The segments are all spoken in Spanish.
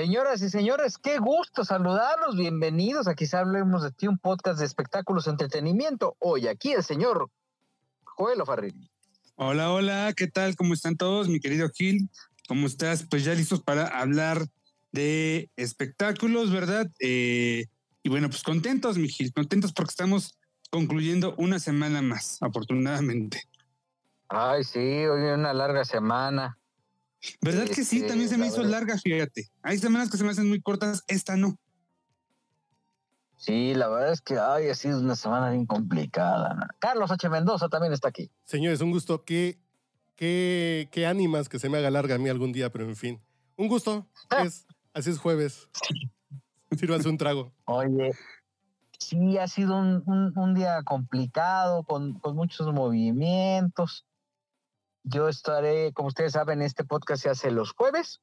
Señoras y señores, qué gusto saludarlos. Bienvenidos a Quizá Hablemos de Ti, un podcast de espectáculos y entretenimiento. Hoy aquí el señor Joel Farrilli. Hola, hola, ¿qué tal? ¿Cómo están todos? Mi querido Gil, ¿cómo estás? Pues ya listos para hablar de espectáculos, ¿verdad? Eh, y bueno, pues contentos, mi Gil, contentos porque estamos concluyendo una semana más, afortunadamente. Ay, sí, hoy una larga semana. ¿Verdad que sí? Este, También se me hizo verdad. larga, fíjate. Hay semanas que se me hacen muy cortas, esta no. Sí, la verdad es que ay, ha sido una semana bien complicada. ¿no? Carlos H. Mendoza también está aquí. Señores, un gusto. Qué, qué, qué ánimas que se me haga larga a mí algún día, pero en fin. Un gusto. Es, así es jueves. Sírvanse un trago. Oye, sí, ha sido un, un- un día complicado, con, con muchos movimientos. Yo estaré, como ustedes saben, este podcast se hace los jueves.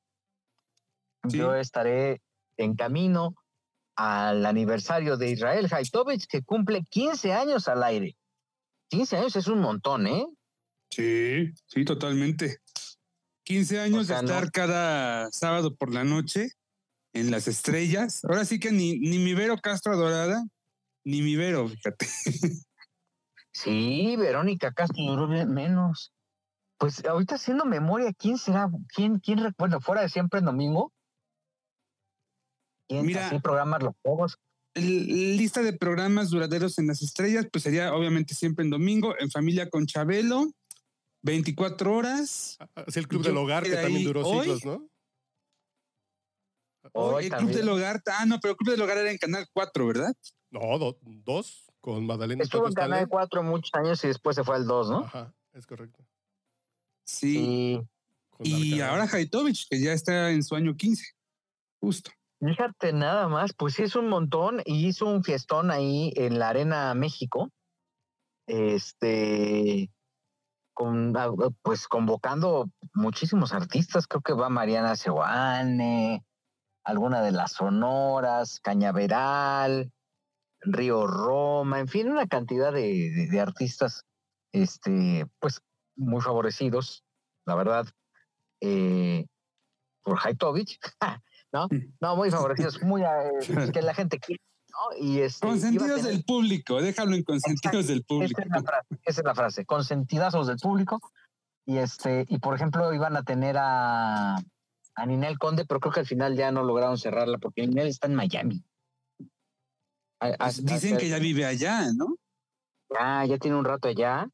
Sí. Yo estaré en camino al aniversario de Israel Haitovich, que cumple 15 años al aire. 15 años es un montón, ¿eh? Sí, sí, totalmente. 15 años O sea, de estar no- cada sábado por la noche en las estrellas. Ahora sí que ni, ni mi Vero Castro Adorada, ni mi Vero, fíjate. Sí, Verónica Castro duró menos. Pues ahorita haciendo memoria, ¿quién será? ¿Quién, quién recuerda? Fuera de siempre en domingo. ¿Quién Mira. así programar los juegos? Lista de programas duraderos en las estrellas, pues sería obviamente siempre en domingo, en familia con Chabelo, 24 horas. Así el Club Yo del Hogar, que también duró hoy- siglos, ¿no? Hoy el Club del Hogar, ah, no, pero el Club del Hogar era en Canal 4, ¿verdad? No, do- dos, con Magdalena y Estuvo en Canal Stanley. 4 muchos años y después se fue al 2, ¿no? Ajá, es correcto. Sí. Y ahora Haitovich, que ya está en su año 15. Justo. fíjate nada más, pues sí es un montón y hizo un fiestón ahí en la Arena México. Este, con, ah, pues convocando muchísimos artistas, creo que va Mariana Seoane, alguna de las Sonoras, Cañaveral, Río Roma, en fin, una cantidad de, de- de artistas, este, pues muy favorecidos, la verdad, eh, por Haitovich, ¿no? No, muy favorecidos, muy eh, que la gente quiere, ¿no? Y este, Consentidos tener- del público, déjalo en consentidos del público. esa es la frase, esa es la frase, consentidazos del público. Y este, y por ejemplo, iban a tener a, a Ninel Conde, pero creo que al final ya no lograron cerrarla porque Ninel está en Miami. A- a- Pues dicen que ya vive allá, ¿no? ya, ya tiene un rato allá.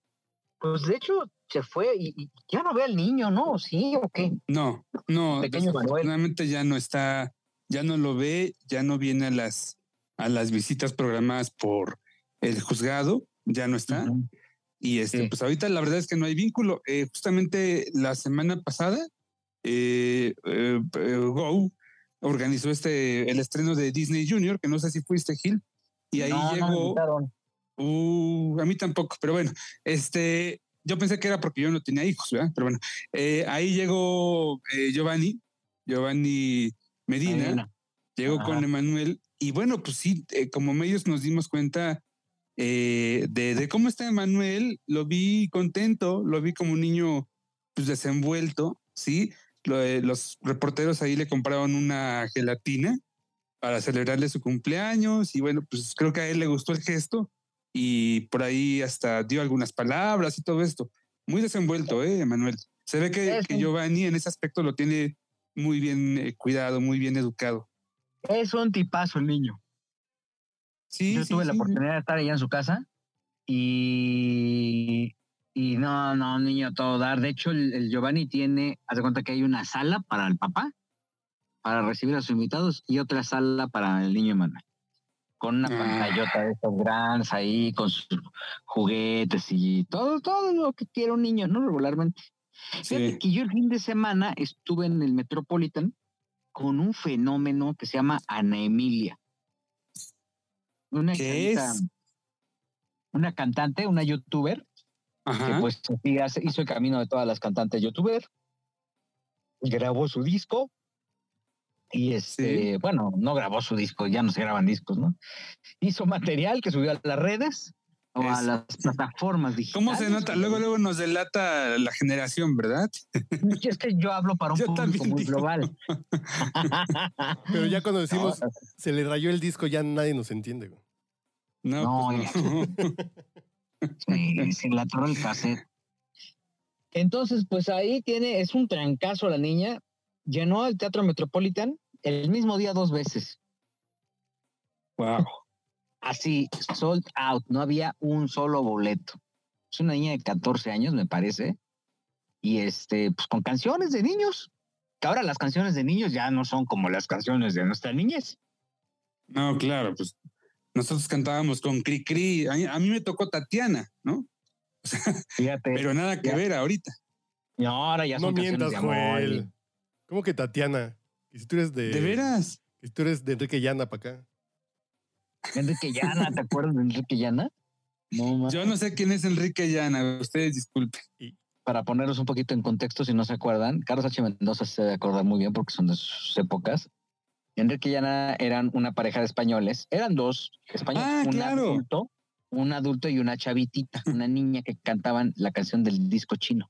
Pues de hecho se fue y, y ya no ve al niño, ¿no? ¿Sí o qué? No, no, desafortunadamente ya no está, ya no lo ve, ya no viene a las, a las visitas programadas por el juzgado, ya no está. Y este, Sí. pues ahorita la verdad es que no hay vínculo. Eh, justamente la semana pasada, eh, eh, Go organizó este el estreno de Disney Junior, que no sé si fuiste Gil, y ahí No, llegó. Uh, a mí tampoco, pero bueno, este, yo pensé que era porque yo no tenía hijos, ¿verdad? Pero bueno, eh, ahí llegó eh, Giovanni, Giovanni Medina, Medina. llegó Ajá. con Emanuel, y bueno, pues sí, eh, como medios nos dimos cuenta eh, de, de cómo está Emanuel, lo vi contento, lo vi como un niño pues desenvuelto, ¿sí? Lo- los reporteros ahí le compraron una gelatina para celebrarle su cumpleaños y bueno, pues creo que a él le gustó el gesto y por ahí hasta dio algunas palabras y todo esto. Muy desenvuelto, ¿eh, Emanuel? Se ve que, que Giovanni en ese aspecto lo tiene muy bien eh, cuidado, muy bien educado. Es un tipazo el niño. Sí, Yo sí, tuve la sí, sí. oportunidad de estar allá en su casa y, y no, no, niño todo dar. De hecho, el, el Giovanni tiene, haz de cuenta que hay una sala para el papá, para recibir a sus invitados, y otra sala para el niño Manuel. Con una Ah. pantallota de estos grandes ahí, con sus juguetes y todo, todo lo que quiere un niño, ¿no? Regularmente. Fíjate que yo el fin de semana estuve en el Metropolitan con un fenómeno que se llama Ana Emilia. Una ¿Qué es? Una cantante, una youtuber, que Ajá. pues sí, hace- hizo el camino de todas las cantantes youtuber. Grabó su disco. Y este, bueno, no grabó su disco, ya no se graban discos, ¿no? Hizo material que subió a las redes o a las plataformas digitales. ¿Cómo se nota? Luego, luego nos delata la generación, ¿verdad? Es que yo hablo para un Yo público muy digo. global. Pero ya cuando decimos No, se le rayó el disco, ya nadie nos entiende. güey. No, No, pues no. Sí, se atoró el cassette. Entonces, pues ahí tiene, es un trancazo la niña. Llenó el Teatro Metropolitan el mismo día dos veces. Wow. Así, sold out. No había un solo boleto. Es una niña de 14 años, me parece. Y este, pues con canciones de niños. Que ahora las canciones de niños ya no son como las canciones de nuestra niñez. No, claro, pues nosotros cantábamos con Cri Cri. A mí, a mí me tocó Tatiana, ¿no? Fíjate. Pero nada que ya. ver ahorita. y ahora ya No son canciones mientas, de amor. Joel. ¿Cómo que Tatiana? Y si tú eres de. ¿De veras? y si tú eres de Enrique Llana para acá. Enrique Llana, ¿te acuerdas de Enrique Llana? No, Yo no sé quién es Enrique Llana, ustedes disculpen. para ponerlos un poquito en contexto, si no se acuerdan, Carlos H. Mendoza se debe acordar muy bien porque son de sus épocas. Enrique y Ana eran una pareja de españoles, eran dos españoles, Ah, un claro. adulto, un adulto y una chavitita, una niña que cantaban la canción del disco chino.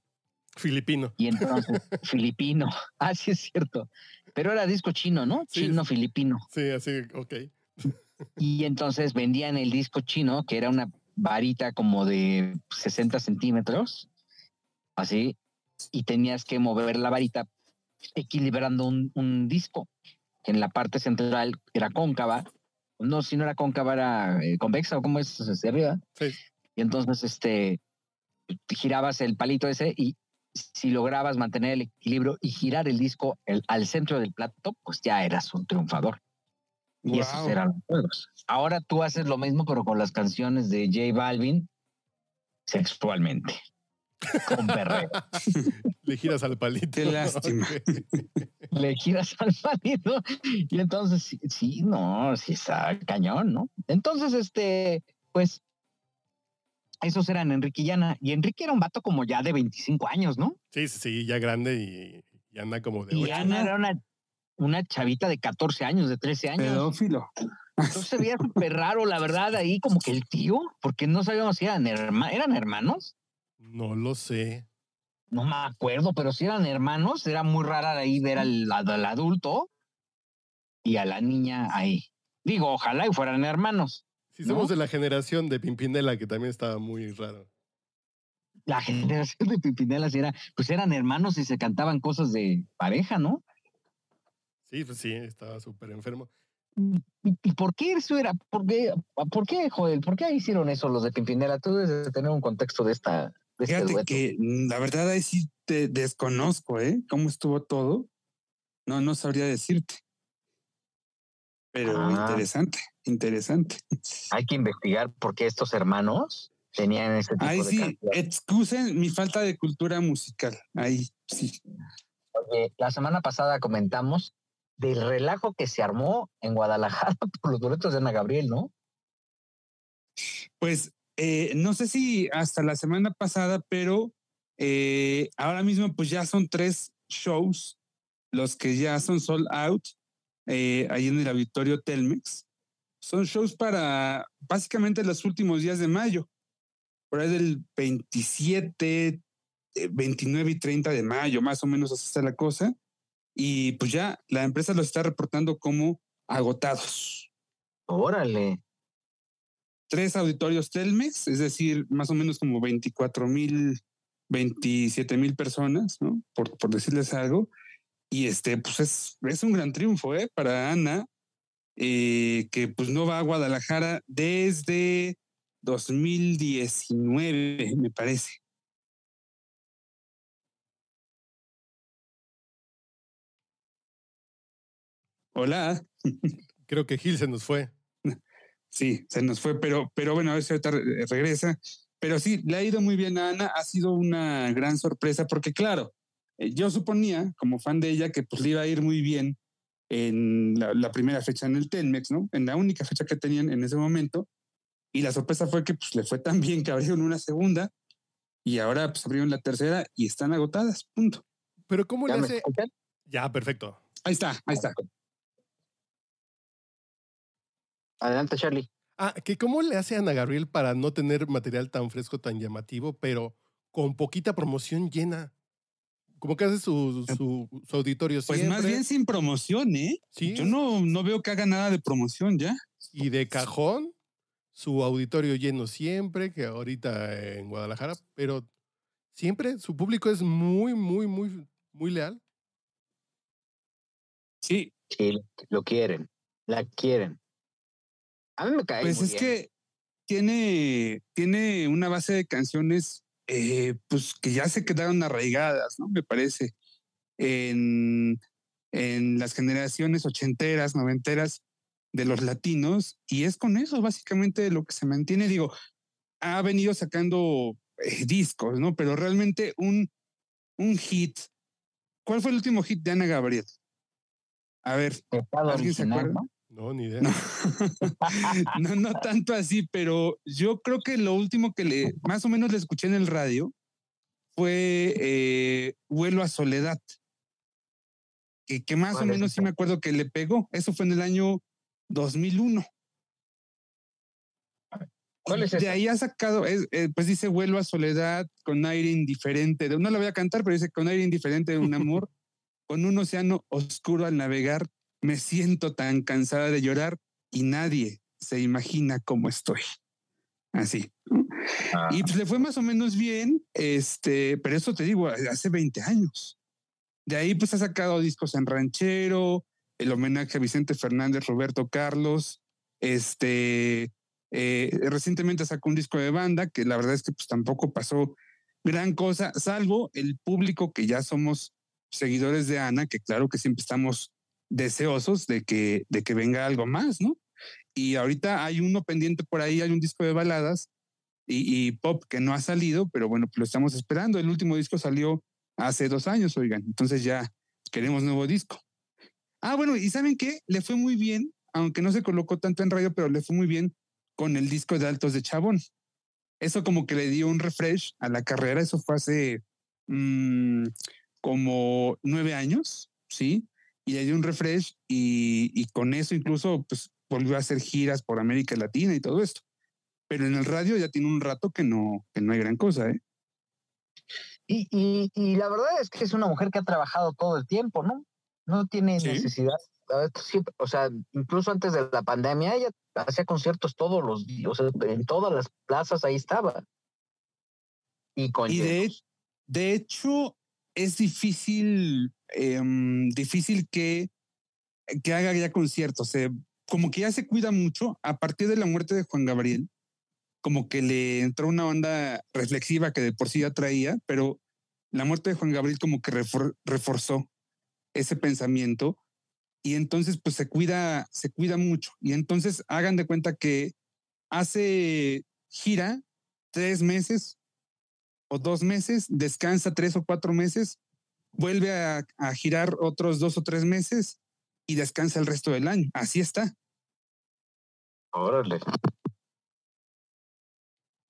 Filipino. Y entonces, filipino, ah, sí es cierto, pero era disco chino, ¿no? Sí. Chino filipino. Sí, así, ok. Y entonces vendían el disco chino, que era una varita como de 60 centímetros, así, y tenías que mover la varita equilibrando un, un disco, que en la parte central era cóncava, no, si no era cóncava, era eh, convexa, o como es hacia arriba. Sí. Y entonces, este, girabas el palito ese y si lograbas mantener el equilibrio y girar el disco el- al centro del plato, pues ya eras un triunfador. Y esos eran los juegos. Ahora tú haces lo mismo, pero con las canciones de J Balvin sexualmente. Con perreo. Le giras al palito. Qué lástima. Le giras al marido. Y entonces, sí, no, sí está cañón, ¿no? Entonces, este, pues, esos eran Enrique y Ana. Y Enrique era un vato como ya de 25 años, ¿no? Sí, sí, sí, ya grande y, y anda como de Y. Ana era una, una chavita de 14 años, de 13 años. Pedófilo. Entonces se veía súper raro, la verdad, ahí como que el tío, porque no sabíamos si eran, herma- eran hermanos. No lo sé. No me acuerdo, pero si eran hermanos, era muy rara ahí ver al, al adulto y a la niña ahí. Digo, ojalá y fueran hermanos. Si ¿No? somos de la generación de Pimpinela, que también estaba muy raro. La generación de Pipinela sí era, pues eran hermanos y se cantaban cosas de pareja, ¿no? Sí, pues sí, estaba súper enfermo. ¿Y, por qué eso era? ¿Por qué, ¿Por qué, Joel? ¿Por qué hicieron eso los de Pimpinela? Tú debes de tener un contexto de esta de este Fíjate dueto. que mm, la verdad ahí sí te desconozco, ¿eh? ¿Cómo estuvo todo? No, no sabría decirte. Pero Ah. interesante, interesante. Hay que investigar por qué estos hermanos tenían ese tipo Ahí de sí, excusen mi falta de cultura musical. Ahí sí. Oye, la semana pasada comentamos del relajo que se armó en Guadalajara por los boletos de Ana Gabriel, ¿no? Pues eh, no sé si hasta la semana pasada, pero eh, ahora mismo pues ya son tres shows los que ya son sold out eh, ahí en el auditorio Telmex. Son shows para básicamente los últimos días de mayo, por ahí del 27, eh, 29 y 30 de mayo, más o menos así está la cosa. Y pues ya la empresa los está reportando como agotados Órale. tres auditorios Telmex, es decir, más o menos como 24 mil, 27 mil personas, ¿no? Por, por decirles algo. Y este, pues es, es un gran triunfo, ¿eh? Para Ana, eh, que pues no va a Guadalajara desde 2019, me parece. Hola. Creo que Gil se nos fue. Sí, se nos fue, pero, pero bueno, a ver si ahorita re- regresa. Pero sí, le ha ido muy bien a Ana, ha sido una gran sorpresa porque claro, yo suponía, como fan de ella, que pues le iba a ir muy bien en la, primera fecha en el Telmex, ¿no? En la única fecha que tenían en ese momento. Y la sorpresa fue que pues le fue tan bien que abrieron una segunda y ahora pues abrieron la tercera y están agotadas, punto. Pero ¿cómo le hace? Ya, perfecto. Ahí está, ahí está. Adelante, Charlie. Ah, que cómo le hace Ana Gabriel para no tener material tan fresco, tan llamativo, pero con poquita promoción llena. ¿Cómo que hace su, Eh, su, su auditorio Pues siempre. más bien sin promoción, ¿eh? Sí. Yo no, no veo que haga nada de promoción ya. Y de cajón, su auditorio lleno siempre, que ahorita en Guadalajara, pero siempre su público es muy, muy, muy, muy leal. Sí, Sí, lo quieren, la quieren. A mí me cae. pues muy es bien. que tiene, tiene una base de canciones eh, pues que ya se quedaron arraigadas, ¿no? Me parece. En, en las generaciones ochenteras, noventeras de los latinos, y es con eso básicamente lo que se mantiene. Digo, ha venido sacando eh, discos, ¿no? Pero realmente un, un hit. ¿Cuál fue el último hit de Ana Gabriel? A ver, ¿alguien se acuerda? ¿no? No, ni idea. No. no, no tanto así, pero yo creo que lo último que le, más o menos le escuché en el radio fue eh, Vuelo a Soledad. Que, que más o ¿Cuál es menos sí me acuerdo que le pegó. Eso fue en el año 2001. ¿Cuál es de esa? ahí ha sacado, es- eh, pues dice Vuelo a Soledad con aire indiferente. De- No la voy a cantar, pero dice con aire indiferente de un amor, con un océano oscuro al navegar, me siento tan cansada de llorar y nadie se imagina cómo estoy. Así. ¿no? Ah, Y pues le fue más o menos bien, este, pero eso te digo, hace 20 años. De ahí pues ha sacado discos en ranchero, el homenaje a Vicente Fernández, Roberto Carlos, este, eh, recientemente sacó un disco de banda que la verdad es que pues tampoco pasó gran cosa, salvo el público que ya somos seguidores de Ana, que claro que siempre estamos deseosos de que, de que venga algo más, ¿no? Y ahorita hay uno pendiente por ahí, hay un disco de baladas y, pop que no ha salido, pero bueno, lo estamos esperando. El último disco salió hace dos años, oigan, entonces ya queremos nuevo disco. Ah, bueno, y ¿saben qué? Le fue muy bien, aunque no se colocó tanto en radio, pero le fue muy bien con el disco de Altos de Chabón. Eso como que le dio un refresh a la carrera, eso fue hace mm, como nueve años, ¿sí? Y le dio un refresh y, y con eso incluso pues volvió a hacer giras por América Latina y todo esto. Pero en el radio ya tiene un rato que no, que no hay gran cosa, ¿eh? Y, y, y la verdad es que es una mujer que ha trabajado todo el tiempo, ¿no? No tiene Sí. necesidad. Siempre- o sea, incluso antes de la pandemia, ella hacía conciertos todos los días, o sea, en todas las plazas ahí estaba. Y con Y de, de hecho, es difícil, em, difícil que, que haga ya conciertos. como que ya se cuida mucho a partir de la muerte de Juan Gabriel, como que le entró una onda reflexiva que de por sí ya traía, pero la muerte de Juan Gabriel como que refor- reforzó ese pensamiento y entonces pues se cuida, se cuida mucho. Y entonces hagan de cuenta que hace gira tres meses o dos meses, descansa tres o cuatro meses, vuelve a, a girar otros dos o tres meses y descansa el resto del año. Así está. Órale.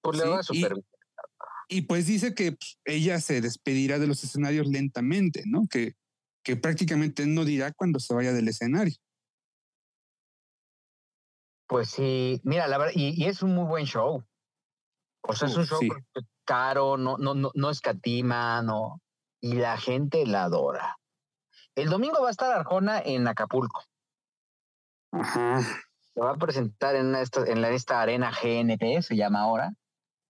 Pues le Sí, va y- súper bien. Y pues dice que pues, ella se despedirá de los escenarios lentamente, ¿no? Que, que prácticamente no dirá cuando se vaya del escenario. Pues sí, mira, la verdad, y, y es un muy buen show. O sea, es un Uf, show sí. caro, no, no, no, no escatima, no. Y la gente la adora. El domingo va a estar Arjona en Acapulco. Ajá. Se va a presentar en esta, en la, esta arena GNP, se llama ahora,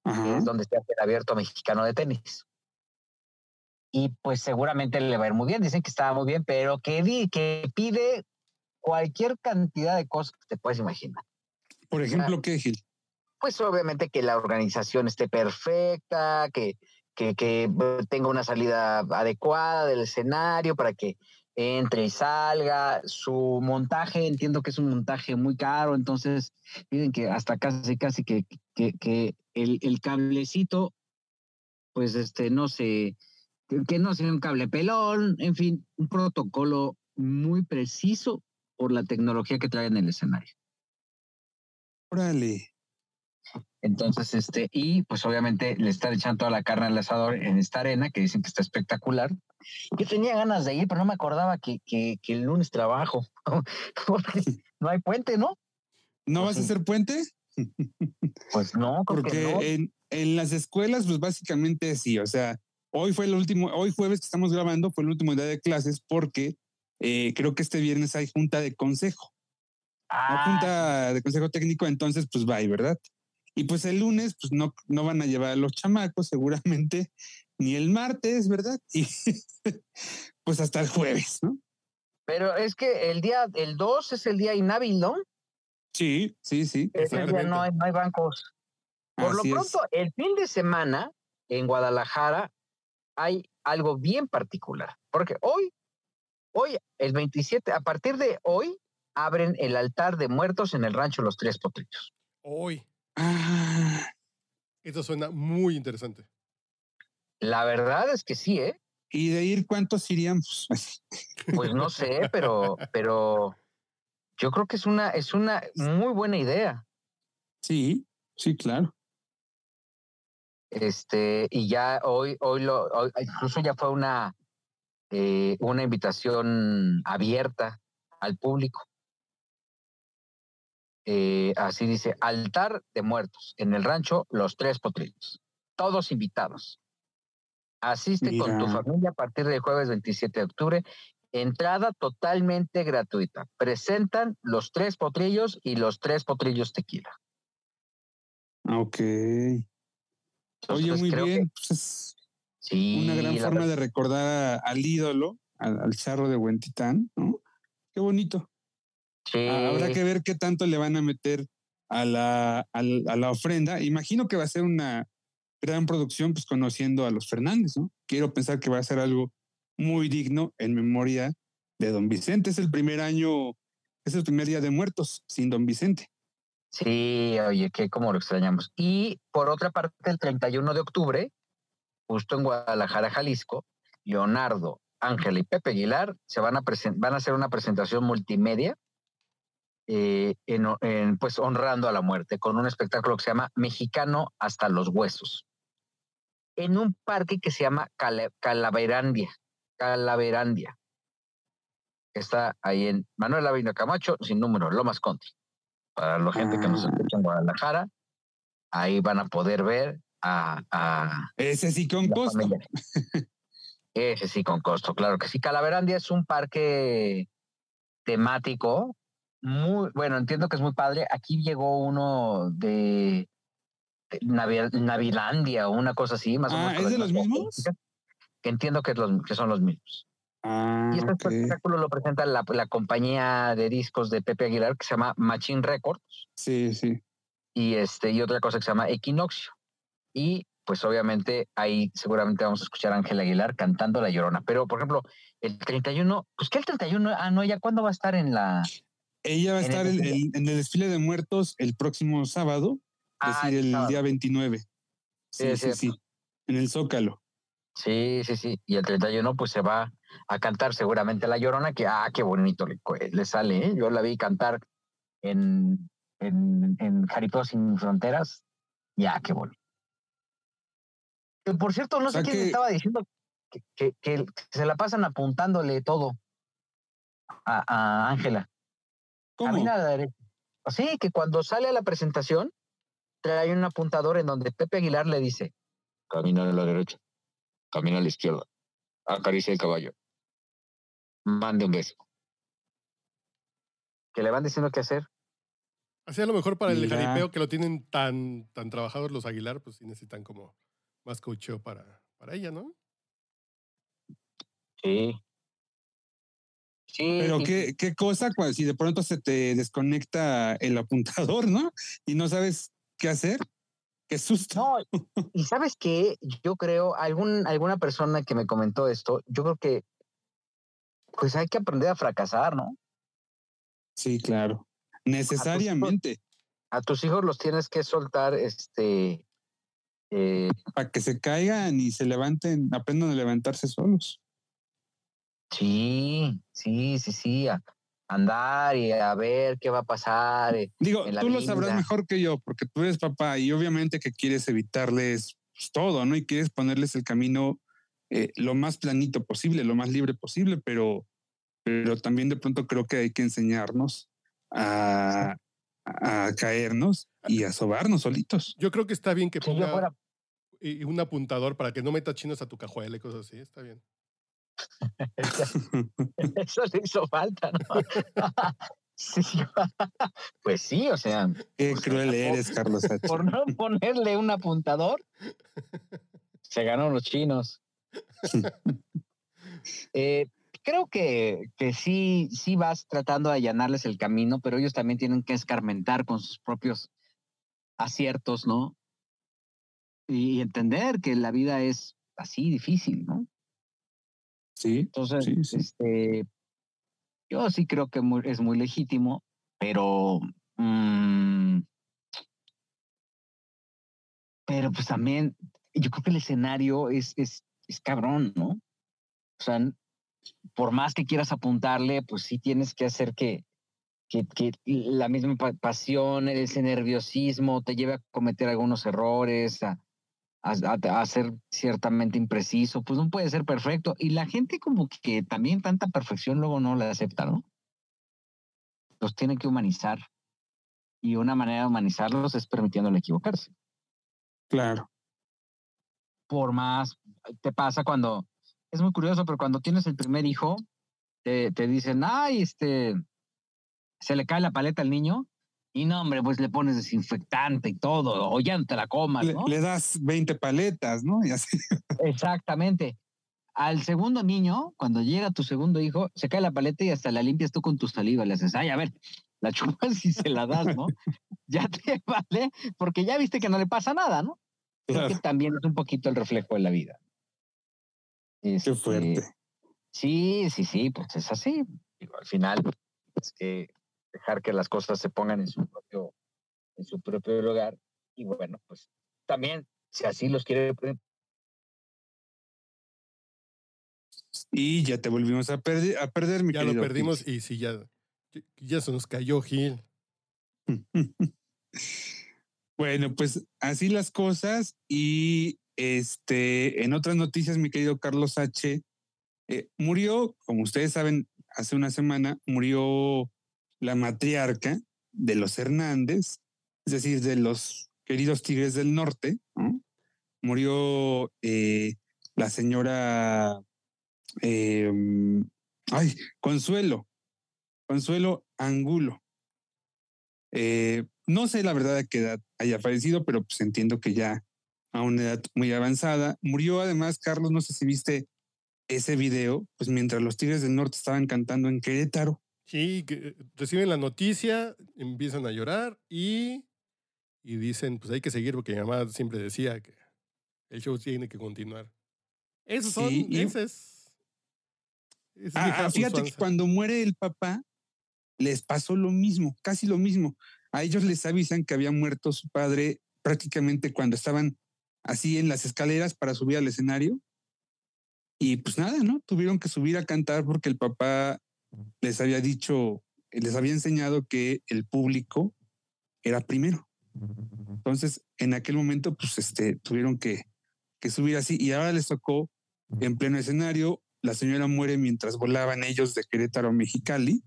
que Ajá. es donde se hace el abierto mexicano de tenis. Y pues seguramente le va a ir muy bien. Dicen que estaba muy bien, pero que, di, que pide cualquier cantidad de cosas que te puedes imaginar. Por ejemplo, ¿qué, Gil? pues obviamente que la organización esté perfecta, que, que, que tenga una salida adecuada del escenario para que entre y salga. Su montaje, entiendo que es un montaje muy caro, entonces piden que hasta casi, casi que, que, el, cablecito, pues este, no sé, que, que no sea un cable pelón, en fin, un protocolo muy preciso por la tecnología que trae en el escenario. Órale. Entonces, este, y pues obviamente le están echando toda la carne al asador en esta arena, que dicen que está espectacular. Yo tenía ganas de ir, pero no me acordaba que, que, que el lunes trabajo, porque no hay puente, ¿no? ¿No Pues vas a hacer puente? Pues no, creo Porque que no. en, en las escuelas, pues básicamente sí. O sea, hoy fue el último, hoy jueves que estamos grabando, fue el último día de clases porque eh, creo que este viernes hay junta de consejo. ¿no? Ah, junta de consejo técnico, entonces pues va, ¿verdad? Y pues el lunes, pues no, no van a llevar a los chamacos seguramente, ni el martes, ¿verdad? Y pues hasta el jueves, ¿no? pero es que el día, el 2 es el día inhábil, ¿no? Sí, sí, sí. Ese día no hay, no hay bancos. Por Así lo es. pronto, el fin de semana en Guadalajara hay algo bien particular, porque hoy, hoy, el 27, a partir de hoy, abren el altar de muertos en el rancho Los Tres Potrillos. Hoy. Ah, Esto suena muy interesante. La verdad es que sí, ¿eh? y de ir, ¿cuántos irían? Pues, Pues no sé, pero, pero yo creo que es una, es una muy buena idea. sí, sí, claro. Este, y ya hoy, hoy lo, hoy- incluso ya fue una, eh, una invitación abierta al público. Eh, así dice, altar de muertos en el rancho Los Tres Potrillos. Todos invitados. Asiste con tu familia a partir del jueves 27 de octubre. Entrada totalmente gratuita. Presentan los tres potrillos y los tres potrillos tequila. Ah, Ok. Oye, muy que bien. Pues sí, una gran forma verdad- de recordar al ídolo, al, al charro de Huentitán, ¿no? Qué bonito. Sí. Ah, Habrá que ver qué tanto le van a meter a la, a la ofrenda. Imagino que va a ser una gran producción, pues conociendo a los Fernández, ¿no? Quiero pensar que va a ser algo muy digno en memoria de don Vicente. Es el primer año, es el primer día de muertos sin don Vicente. Sí, oye, que como lo extrañamos. Y por otra parte, el 31 de octubre, justo en Guadalajara, Jalisco, Leonardo, Ángela y Pepe Aguilar se van a, van a hacer una presentación multimedia, eh, en, en, pues honrando a la muerte, con un espectáculo que se llama Mexicano hasta los huesos, en un parque que se llama Cala- Calaverandia. Calaverandia. Está ahí en Manuel Ávila Camacho, sin número, Lomas Conti. Para la gente que nos escucha en Guadalajara, ahí van a poder ver a, a Ese sí con costo. familia. Ese sí, con costo, claro que sí. Calaverandia es un parque temático muy, bueno, entiendo que es muy padre. Aquí llegó uno de de Navi- Navilandia o una cosa así, más o Ah, menos. ¿es de los mismos? Que entiendo que, los, que son los mismos. Ah, Y este ok. espectáculo lo presenta la, la compañía de discos de Pepe Aguilar que se llama Machine Records Sí, sí. y, este, y otra cosa que se llama Equinoccio. Y pues obviamente ahí seguramente vamos a escuchar a Ángela Aguilar cantando La Llorona. Pero, por ejemplo, el 31, pues que el 31, ah, no, ya cuándo va a estar en la... Ella va a estar el- desfile. el- en el desfile de muertos el próximo sábado, es Ah, decir, el sábado. día 29. Sí, Sí, sí. En el Zócalo. Sí, sí, sí. Y el 31 pues se va a cantar seguramente La Llorona, que, ah, qué bonito le, sale, ¿eh? Yo la vi cantar en, en, en Jaripeo Sin Fronteras. Ya, qué bonito. Que, por cierto, no O sea sé quién que- estaba diciendo que, que- que se la pasan apuntándole todo a Ángela. ¿Cómo? Camina a la derecha. Sí, que cuando sale a la presentación, trae un apuntador en donde Pepe Aguilar le dice: Camina a la derecha, camina a la izquierda, acaricia el caballo, mande un beso. Que le van diciendo qué hacer. Así a lo mejor para el jaripeo que lo tienen tan, tan trabajados los Aguilar, pues sí necesitan como más coacheo para, para ella, ¿no? Sí. Sí. Pero qué, qué cosa cuando si de pronto se te desconecta el apuntador, ¿no? Y no sabes qué hacer. Qué susto. No, y sabes qué, yo creo, algún, alguna persona que me comentó esto, yo creo que pues hay que aprender a fracasar, ¿no? Sí, claro. Necesariamente. A tus hijos los tienes que soltar, este, Eh, Para que se caigan y se levanten, aprendan a levantarse solos. Sí, sí, sí, sí. A andar y a ver qué va a pasar. eh, Digo, en la tú lo sabrás mejor que yo, porque tú eres papá y obviamente que quieres evitarles pues, todo, ¿no? Y quieres ponerles el camino eh, lo más planito posible, lo más libre posible, pero, pero también de pronto creo que hay que enseñarnos a, a caernos y a sobarnos solitos. Yo creo que está bien que ponga y un apuntador para que no meta chinos a tu cajuela y cosas así. Está bien. Eso le hizo falta, ¿no? Sí, pues sí, o sea, Qué Pues, cruel eres, Carlos H. por no ponerle un apuntador, se ganó los chinos. Eh, creo que, que sí, sí vas tratando de allanarles el camino, pero ellos también tienen que escarmentar con sus propios aciertos, ¿no? Y entender que la vida es así difícil, ¿no? Sí, Entonces, Sí, sí. este, yo sí creo que muy- es muy legítimo, pero, mm, pero pues también, yo creo que el escenario es, es, es cabrón, ¿no? O sea, por más que quieras apuntarle, pues sí tienes que hacer que, que, que la misma pa- pasión, ese nerviosismo te lleve a cometer algunos errores, a, a, a- a ser ciertamente impreciso, pues no puede ser perfecto. Y la gente como que también tanta perfección luego no la acepta, ¿no? Los tiene que humanizar. Y una manera de humanizarlos es permitiéndole equivocarse. claro. Por más, te pasa cuando, es muy curioso, pero cuando tienes el primer hijo, te, te dicen, ay, este, se le cae la paleta al niño. Y no, hombre, pues le pones desinfectante y todo, o ya no te la comas, Le, ¿no? le das 20 paletas, ¿no? Y así. Exactamente. Al segundo niño, cuando llega tu segundo hijo, se cae la paleta y hasta la limpias tú con tu saliva. Le haces, ay, a ver, la chupas y se la das, ¿no? ya te vale, porque ya viste que no le pasa nada, ¿no? Creo que Claro, también es un poquito el reflejo de la vida. qué Este, fuerte. Sí, sí, sí, pues es así. Digo, al final, es que dejar que las cosas se pongan en su propio, en su propio lugar. Y bueno, pues también, si así los quiere Y ya te volvimos a, perder a perder, mi Ya lo perdimos y sí, ya, ya se nos cayó Gil. Bueno, pues así las cosas y este en otras noticias, mi querido Carlos H. eh, murió, como ustedes saben, hace una semana murió la matriarca de los Hernández, es decir, de los queridos Tigres del Norte. ¿no? Murió eh, la señora, eh, ay, Consuelo, Consuelo Angulo. Eh, no sé la verdad a qué edad haya fallecido, pero pues entiendo que ya a una edad muy avanzada. Murió además, Carlos, no sé si viste ese video, pues mientras los Tigres del Norte estaban cantando en Querétaro. Sí, que reciben la noticia, empiezan a llorar y, y dicen, pues hay que seguir porque mi mamá siempre decía que el show tiene que continuar. Esos son, Sí, y- ese es. Ah, ah, fíjate que cuando muere el papá, les pasó lo mismo, casi lo mismo. A ellos les avisan que había muerto su padre prácticamente cuando estaban así en las escaleras para subir al escenario. Y pues nada, ¿no? Tuvieron que subir a cantar porque el papá les había dicho, les había enseñado que el público era primero. Entonces, en aquel momento, pues este, tuvieron que, que subir así y ahora les tocó en pleno escenario. La señora muere mientras volaban ellos de Querétaro a Mexicali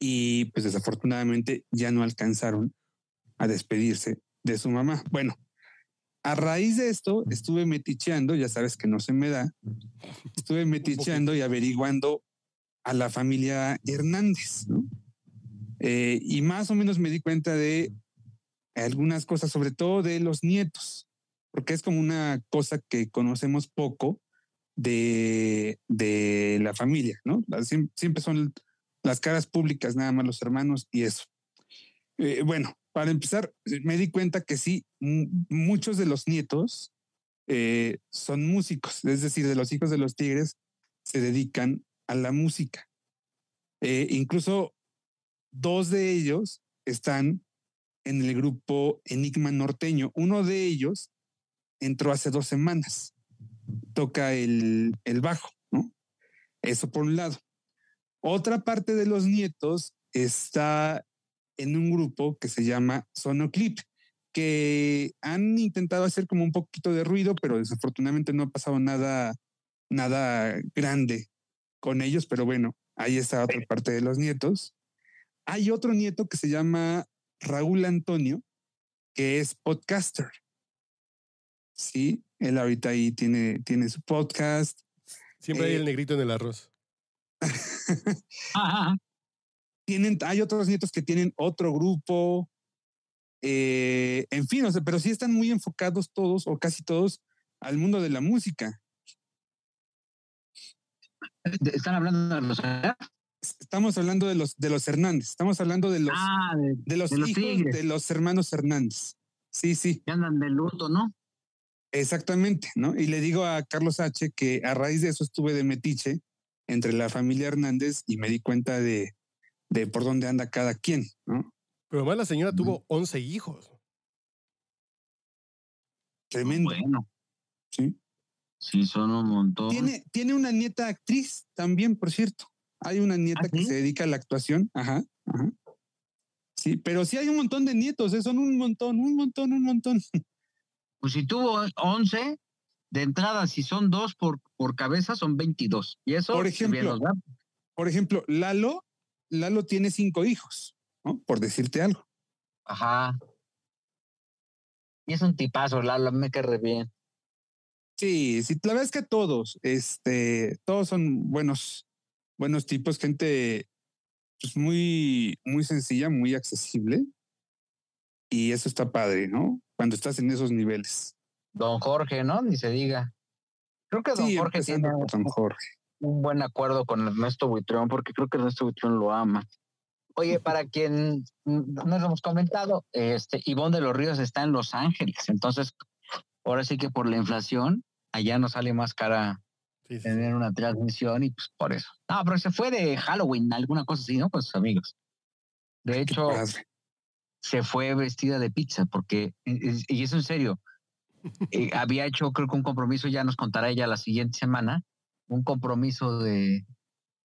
y pues desafortunadamente ya no alcanzaron a despedirse de su mamá. Bueno, a raíz de esto estuve meticheando, ya sabes que no se me da, estuve meticheando y averiguando a la familia Hernández, ¿no? Eh, y más o menos me di cuenta de algunas cosas, sobre todo de los nietos, porque es como una cosa que conocemos poco de, de la familia, ¿no? Siempre son las caras públicas, nada más los hermanos y eso. Eh, bueno, para empezar, me di cuenta que sí, mu- muchos de los nietos eh, son músicos, es decir, de los hijos de los tigres se dedican a la música. Eh, incluso dos de ellos están en el grupo Enigma Norteño. Uno de ellos entró hace dos semanas. Toca el, el bajo, ¿no? Eso por un lado. Otra parte de los nietos está en un grupo que se llama Sonoclip, que han intentado hacer como un poquito de ruido, pero desafortunadamente no ha pasado nada, nada grande con ellos, pero bueno, ahí está otra parte de los nietos. Hay otro nieto que se llama Raúl Antonio, que es podcaster. Sí, él ahorita ahí tiene, tiene su podcast. Siempre hay Eh, el negrito en el arroz. tienen, hay otros nietos que tienen otro grupo. eh, en fin, o sea, pero sí están muy enfocados todos o casi todos al mundo de la música. Están hablando de los. Estamos hablando de los de los Hernández, estamos hablando de los Ah, de, de los de los hijos Tigres. de los hermanos Hernández. Sí, sí, que andan de luto, ¿no? exactamente, ¿no? Y le digo a Carlos H que a raíz de eso estuve de metiche entre la familia Hernández y me di cuenta de, de por dónde anda cada quien, ¿no? Pero además la señora tuvo 11 hijos. Tremendo, Bueno, ¿sí? Sí, son un montón. Tiene, tiene una nieta actriz también, por cierto. Hay una nieta ¿Ah, que sí? se dedica a la actuación. Ajá, ajá. Sí, pero sí hay un montón de nietos, ¿eh? son un montón, un montón, un montón. Pues si tuvo 11, de entrada, si son dos por, por cabeza, son 22. Y eso, Por ejemplo, los da, Por ejemplo, Lalo, Lalo tiene cinco hijos, ¿no? Por decirte algo. Ajá. Y es un tipazo, Lalo, me cae re bien. Sí, sí, la verdad es que todos, este, todos son buenos, buenos tipos, gente pues muy, muy sencilla, muy accesible. Y eso está padre, ¿no? Cuando estás en esos niveles. Don Jorge, ¿no? Ni se diga. Creo que Don Sí, Jorge tiene Don Jorge. un buen acuerdo con Ernesto Buitrón, porque creo que Ernesto Buitrón lo ama. Oye, para quien no lo hemos comentado, este Ivonne de los Ríos está en Los Ángeles, entonces ahora sí que por la inflación allá nos sale más cara Sí, sí, sí. tener una transmisión y pues por eso. No, pero se fue de Halloween, alguna cosa así, ¿no? Con sus amigos. De hecho, se fue vestida de pizza porque, y y eso en serio, eh, había hecho creo que un compromiso, ya nos contará ella la siguiente semana, un compromiso de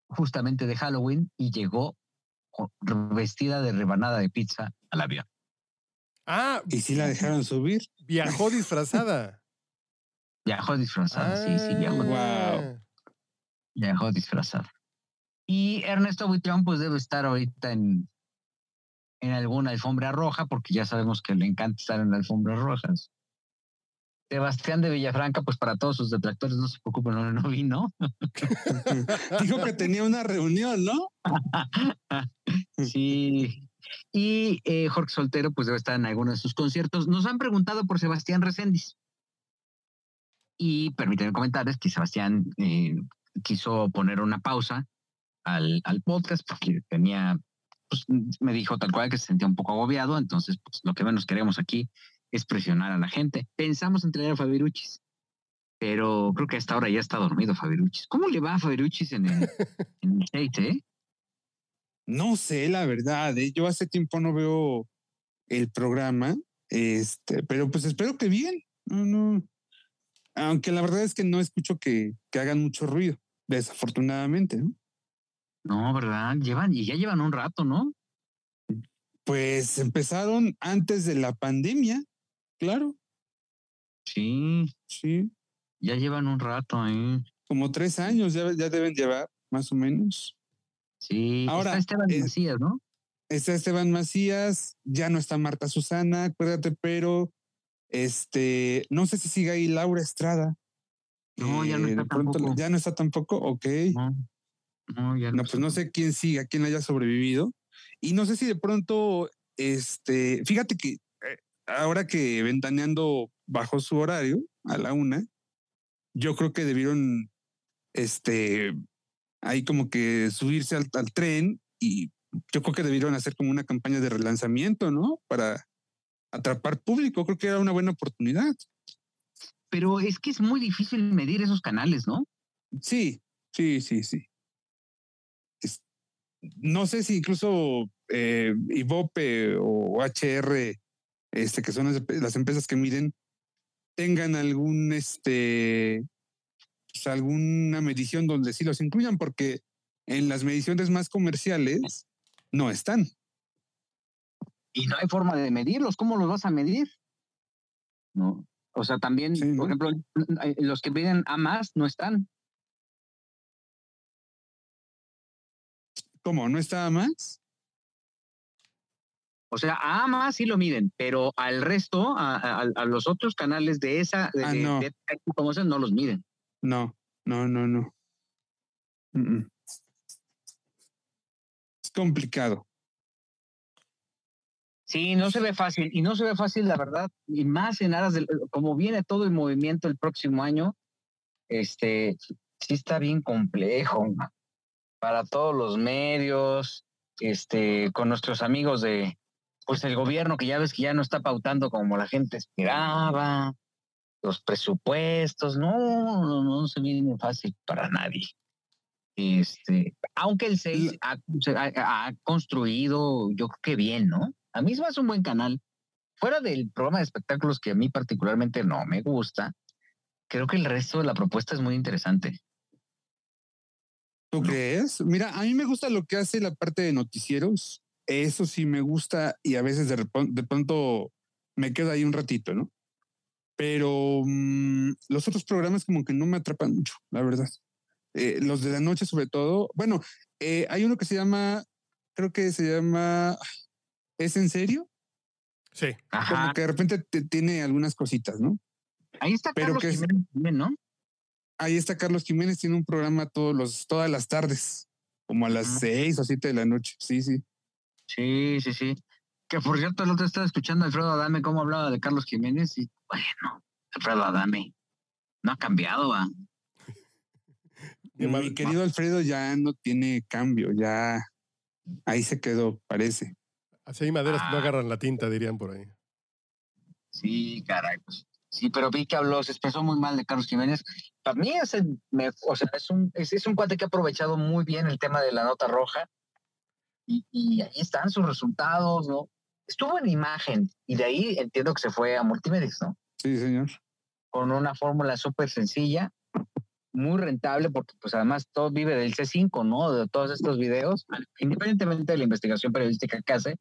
justamente de Halloween y llegó vestida de rebanada de pizza al avión. Ah, ¿Y si la dejaron subir? viajó disfrazada. Viajó disfrazada, sí, sí, viajó, Ah. viajó disfrazada. Y Ernesto Buitrón pues debe estar ahorita en, en alguna alfombra roja, porque ya sabemos que le encanta estar en alfombras rojas. Sebastián de Villafranca, pues para todos sus detractores, no se preocupen, no, no vino. Dijo que tenía una reunión, ¿no? Sí. Y eh, Jorge Soltero, pues debe estar en alguno de sus conciertos. Nos han preguntado por Sebastián Reséndiz. Y permítanme comentarles que Sebastián eh, quiso poner una pausa al, al podcast porque tenía, pues me dijo tal cual que se sentía un poco agobiado. Entonces, pues lo que menos queremos aquí es presionar a la gente. Pensamos en traer a Fabiruchis, pero creo que a esta hora ya está dormido Fabiruchis. ¿Cómo le va a Fabiruchis en el, en el State, eh? No sé, la verdad. ¿eh? Yo hace tiempo no veo el programa, este, pero pues espero que bien. No, no. Aunque la verdad es que no escucho que, que hagan mucho ruido, desafortunadamente. ¿no? No, ¿verdad? Llevan, y ya llevan un rato, ¿no? Pues empezaron antes de la pandemia, claro, Sí, sí, ya llevan un rato, ¿eh? como tres años ya, ya deben llevar, más o menos. Sí, Ahora, está Esteban eh, Macías, ¿no? Está Esteban Macías, ya no está Marta Susana, acuérdate, pero este, no sé si sigue ahí Laura Estrada. No, ya no está pronto- tampoco. Ya no está tampoco, ok. No, no, ya No, pues no sé quién siga, quién haya sobrevivido. Y no sé si de pronto, este, fíjate que eh, ahora que Ventaneando bajó su horario a la una, yo creo que debieron, este, ahí como que subirse al, al tren y yo creo que debieron hacer como una campaña de relanzamiento, ¿no? Para atrapar público. Creo que era una buena oportunidad. Pero es que es muy difícil medir esos canales, ¿no? Sí, sí, sí, sí. Es- no sé si incluso eh, Ibope o HR, este, que son las, las empresas que miden, tengan algún, este, pues, alguna medición donde sí los incluyan, porque en las mediciones más comerciales no están. Y no hay forma de medirlos. ¿Cómo los vas a medir? ¿No? O sea, también, por ejemplo, los que piden a más no están. ¿Cómo? ¿No está más? O sea, a más sí lo miden, pero al resto, a, a- a los otros canales de esa, de, Ah, de- no. de esa promoción no los miden. No, no, no, no. Mm, mm. Es complicado. Sí, no se ve fácil, y no se ve fácil, la verdad, y más en aras del, como viene todo el movimiento el próximo año, este, sí está bien complejo para todos los medios, este, con nuestros amigos de, pues el gobierno que ya ves que ya no está pautando como la gente esperaba, los presupuestos, no, no, no se viene fácil para nadie. Este, aunque el 6 ha, se ha- ha construido, yo creo que bien, ¿no? A mí se me hace un buen canal. Fuera del programa de espectáculos que a mí particularmente no me gusta, creo que el resto de la propuesta es muy interesante. ¿Tú crees? Mira, a mí me gusta lo que hace la parte de noticieros. Eso sí me gusta y a veces de, pronto me quedo ahí un ratito, ¿no? Pero mm, los otros programas como que no me atrapan mucho, la verdad. Eh, los de la noche sobre todo. Bueno, eh, hay uno que se llama, creo que se llama ¿Es en serio? Sí. Como Ajá. que de repente te- tiene algunas cositas, ¿no? Ahí está pero Carlos que es- Jiménez también, ¿no? Ahí está Carlos Jiménez, tiene un programa todos los, todas las tardes, como a las Ajá. seis o siete de la noche. Sí, sí. Sí, sí, sí. Que por cierto, el otro estaba escuchando a Alfredo Adame cómo hablaba de Carlos Jiménez y bueno, Alfredo Adame no ha cambiado, va. Mi querido Alfredo ya no tiene cambio, ya ahí se quedó, parece. Así hay maderas que no Ah. agarran la tinta, dirían por ahí. Sí, caray, pues. Sí, pero vi que habló, se expresó muy mal de Carlos Jiménez. Para mí es, el me- o sea, es un, es, es un cuate que ha aprovechado muy bien el tema de la nota roja. Y, y ahí están sus resultados, ¿no? Estuvo en imagen y de ahí entiendo que se fue a Multimedios, ¿no? Sí, señor. Con una fórmula súper sencilla, muy rentable, porque pues además todo vive del C5, ¿no? De todos estos videos, independientemente de la investigación periodística que hace,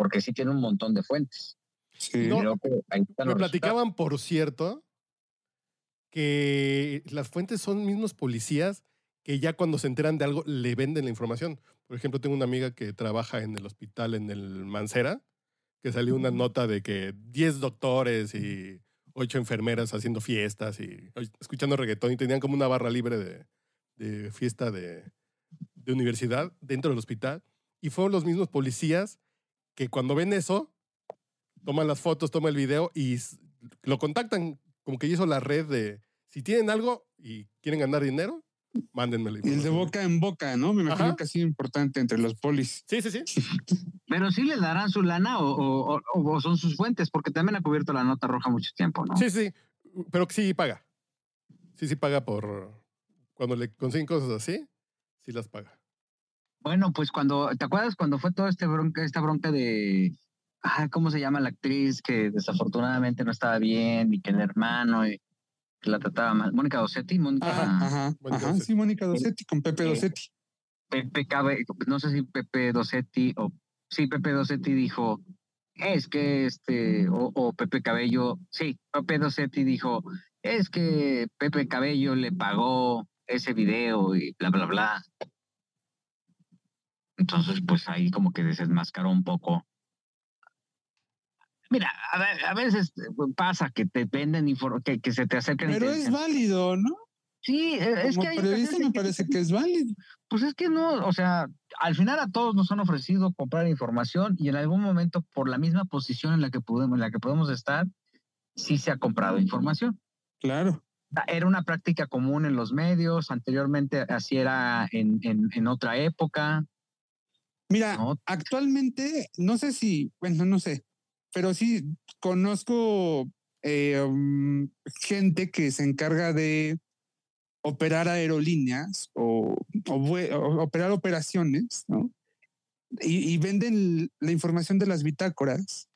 porque sí tiene un montón de fuentes. Sí. No, Creo que ahí están Me los platicaban, por cierto, que las fuentes son mismos policías que ya cuando se enteran de algo le venden la información. Por ejemplo, tengo una amiga que trabaja en el hospital en el Mancera, que salió una nota de que 10 doctores y 8 enfermeras haciendo fiestas y escuchando reggaetón y tenían como una barra libre de, de fiesta de, de universidad dentro del hospital. Y fueron los mismos policías que cuando ven eso, toman las fotos, toman el video y lo contactan, como que hizo la red de, si tienen algo y quieren ganar dinero, mándenme la Y el de boca en boca, ¿no? Me imagino Ajá. que ha sido importante entre los polis. Sí, sí, sí. Pero sí le darán su lana o, o- o- o son sus fuentes, porque también ha cubierto la nota roja mucho tiempo, ¿no? Sí, sí, pero sí paga. Sí, sí paga por, cuando le consiguen cosas así, sí las paga. Bueno, pues cuando, ¿te acuerdas cuando fue toda este bronca, esta bronca de, ah, ¿cómo se llama la actriz que desafortunadamente no estaba bien y que el hermano y que la trataba mal? Mónica Dosetti, Mónica Ajá, ajá, Mónica ajá. Sí, Mónica Dosetti con Pepe. Dosetti. Pepe Cabe, no sé si Pepe Dosetti o sí, Pepe Dosetti dijo, es que este, o, o Pepe Cabello, sí, Pepe Dosetti dijo, es que Pepe Cabello le pagó ese video y bla, bla, bla. Entonces, pues ahí como que desenmascaró un poco. Mira, a, ve- a veces eh, pasa que te venden que, que se te acercan Pero es válido, ¿no? sí, eh, es Como que hay periodista me que parece que es válido. pues es que no, o sea, al final a todos nos han ofrecido comprar información y en algún momento por la misma posición en la que podemos, en la que podemos estar, sí se ha comprado información. Claro. Era una práctica común en los medios, anteriormente así era en, en, en otra época. Mira, ¿no? actualmente, no sé si, bueno, no sé, pero sí conozco eh, um, gente que se encarga de operar aerolíneas o, o vue- o operar operaciones, ¿no? Y, y venden la información de las bitácoras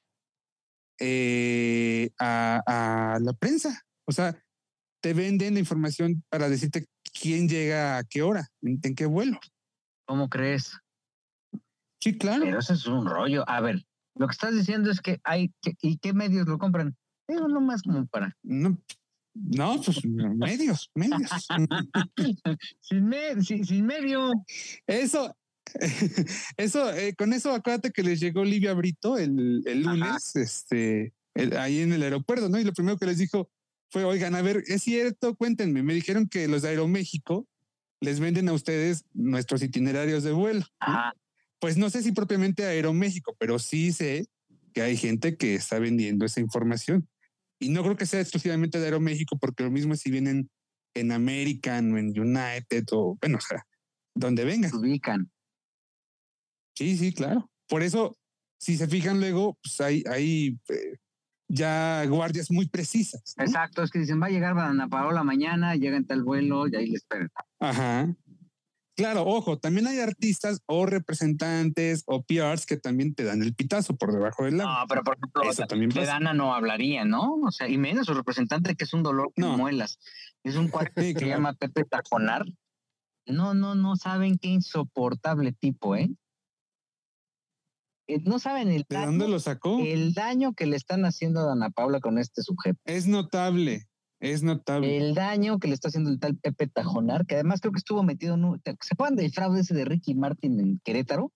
eh, a, a la prensa. O sea, te venden la información para decirte quién llega a qué hora, en, qué vuelo. ¿Cómo crees? Sí, claro. Pero eso es un rollo. A ver, lo que estás diciendo es que hay, ¿y qué medios lo compran? Eso no más como para. No, no pues medios, medios. sin, sin, medio. Eso, eso, eh, con eso acuérdate que les llegó Olivia Brito el, el lunes, este, ahí en el aeropuerto, ¿no? Y lo primero que les dijo fue, oigan, a ver, es cierto, cuéntenme, me dijeron que los de Aeroméxico les venden a ustedes nuestros itinerarios de vuelo. Pues no sé si propiamente Aeroméxico, pero sí sé que hay gente que está vendiendo esa información. Y no creo que sea exclusivamente de Aeroméxico, porque lo mismo si vienen en American o en United o, bueno, o sea, donde vengan. Se ubican. Sí, sí, claro. Por eso, si se fijan luego, pues hay, hay eh, ya guardias muy precisas. Exacto, es que dicen, va a llegar Ana Paola mañana, llega en tal vuelo y ahí le esperan. Ajá. Claro, ojo, también hay artistas o representantes o PRs que también te dan el pitazo por debajo del agua. No, pero por ejemplo, Eso también de Dana no hablaría, ¿no? O sea, y menos su representante que es un dolor que no. muelas. Es un cuate que se llama Pepe Tajonar. No, no, no saben qué insoportable tipo, ¿eh? Eh, no saben el daño, ¿De dónde lo sacó? El daño que le están haciendo a Dana Paula con este sujeto. Es notable, es notable. El daño que le está haciendo el tal Pepe Tajonar, que además creo que estuvo metido en un. ¿Se acuerdan del fraude ese de Ricky Martin en Querétaro?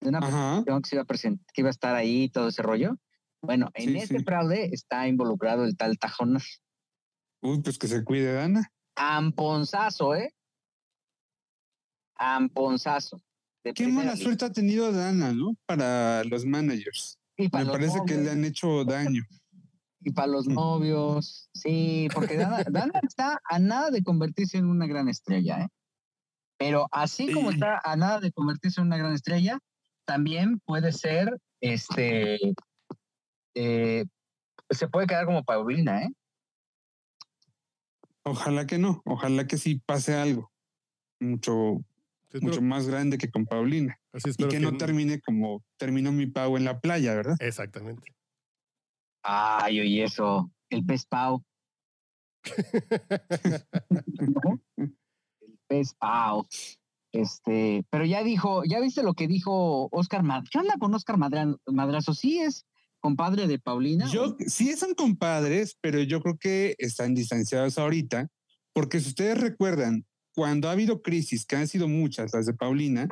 De una presentación que, se iba a que iba a estar ahí todo ese rollo. Bueno, en ese fraude está involucrado el tal Tajonar. Uy, pues que se cuide, Dana. Amponzazo, ¿eh? Amponzazo. Qué mala suerte ha tenido Dana, ¿no? Para los managers. Me parece que le han hecho daño. Y para los novios, sí, porque Dana, está a nada de convertirse en una gran estrella, ¿eh? Pero así como está a nada de convertirse en una gran estrella, también puede ser, este, eh, se puede quedar como Paulina, ¿eh? Ojalá que no, ojalá que sí pase algo mucho mucho más grande que con Paulina. y que, no termine como terminó mi Pau en la playa, ¿verdad? Exactamente. Ay, oye, eso, el pez Pau. el pez Pau. Este, pero ya dijo, ya viste lo que dijo Oscar Madrazo. ¿Qué onda con Oscar Madrazo? Sí es compadre de Paulina. Yo, sí son compadres, pero yo creo que están distanciados ahorita, porque si ustedes recuerdan, cuando ha habido crisis, que han sido muchas, las de Paulina,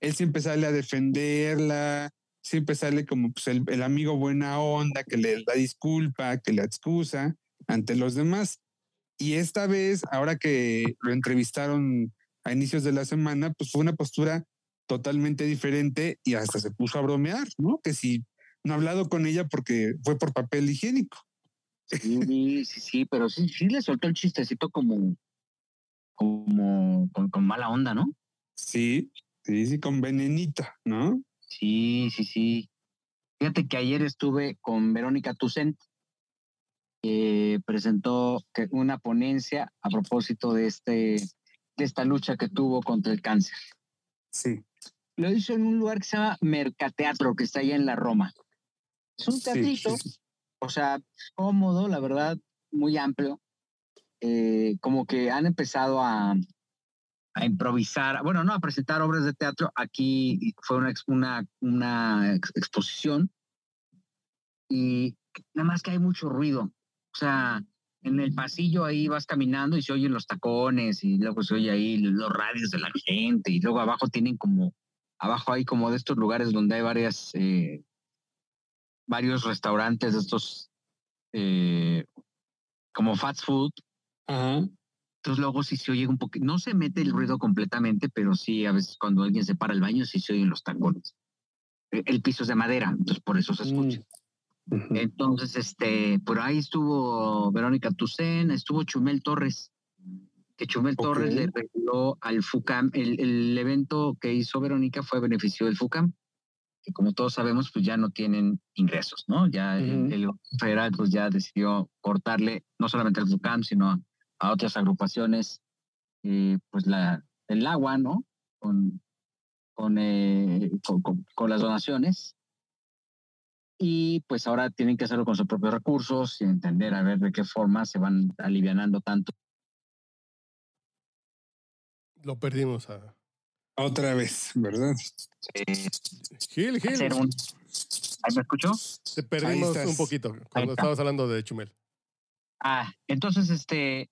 él siempre sale a defenderla, siempre sale como pues, el, amigo buena onda, que le da disculpa, que le excusa ante los demás. Y esta vez, ahora que lo entrevistaron a inicios de la semana, pues fue una postura totalmente diferente y hasta se puso a bromear, ¿no? Que si no ha hablado con ella porque fue por papel higiénico. Sí, sí, sí, pero sí, sí le soltó el chistecito como, como con, mala onda, ¿no? Sí, sí, sí, con venenita, ¿no? Sí, sí, sí. Fíjate que ayer estuve con Verónica Tucent, que presentó una ponencia a propósito de, este, de esta lucha que tuvo contra el cáncer. Sí. Lo hizo en un lugar que se llama Mercateatro, que está allá en la Roma. Es un teatrito, o sea, cómodo, la verdad, muy amplio. Eh, como que han empezado a, a, improvisar, bueno, no a presentar obras de teatro. Aquí fue una, una, una exposición y nada más que hay mucho ruido. O sea, en el pasillo ahí vas caminando y se oyen los tacones y luego se oye ahí los radios de la gente y luego abajo tienen como, abajo hay como de estos lugares donde hay varias, eh, varios restaurantes estos eh, como fast food entonces luego sí se oye un poquito, no se mete el ruido completamente, pero sí a veces cuando alguien se para el baño sí se oyen los tacones. E, el, piso es de madera, entonces por eso se mm, escucha. Entonces, este, por ahí estuvo Verónica Tucen, estuvo Chumel Torres, que Chumel Torres le regaló al FUCAM, el, el, evento que hizo Verónica fue beneficio del FUCAM, que como todos sabemos, pues ya no tienen ingresos, ¿no? Ya el, el, federal pues ya decidió cortarle no solamente al FUCAM, sino a otras agrupaciones, eh, pues la, el agua, ¿no? Con, con, eh, con, las donaciones. y pues ahora tienen que hacerlo con sus propios recursos y entender a ver de qué forma se van alivianando tanto. Lo perdimos a. Otra vez, ¿verdad? Eh, Gil, Gil. hacer un... ¿Ahí me escuchó? Te perdimos un poquito cuando estabas hablando de Chumel. Ah, entonces este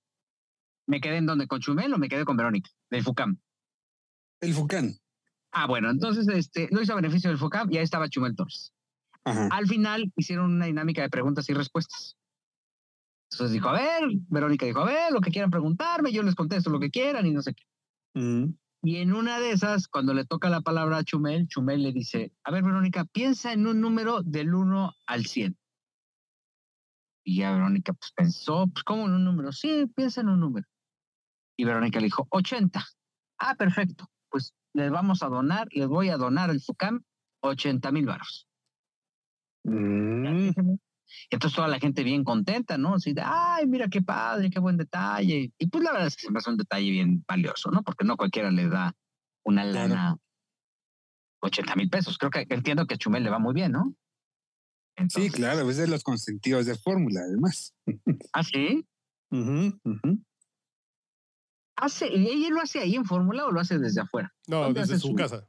me quedé en donde con Chumel o me quedé con Verónica del FUCAM. El Fucán. Ah, bueno, entonces este lo hizo a beneficio del FUCAM y ahí estaba Chumel Torres. Ajá. Al final hicieron una dinámica de preguntas y respuestas. Entonces dijo, a ver, Verónica dijo, a ver, lo que quieran preguntarme, yo les contesto lo que quieran y no sé qué. Mm. Y en una de esas, cuando le toca la palabra a Chumel, Chumel le dice, a ver, Verónica, piensa en un número del 1 al 100. Y ya Verónica pues, pensó, pues, ¿cómo en un número? Sí, piensa en un número. Y Verónica le dijo, 80. Ah, perfecto. Pues les vamos a donar, les voy a donar al FUCAM 80 mil baros. Mm. Entonces toda la gente bien contenta, ¿no? Así de, ay, mira qué padre, qué buen detalle. Y pues la verdad es que se me hace un detalle bien valioso, ¿no? Porque no cualquiera le da una lana, 80 mil pesos. Creo que entiendo que a Chumel le va muy bien, ¿no? Sí, claro, es de los consentidos de fórmula, además. ¿Ah, sí? Ujú, ujú. ¿Hace, ¿Y ella lo hace ahí en fórmula o lo hace desde afuera? No, ¿Dónde desde su su- casa.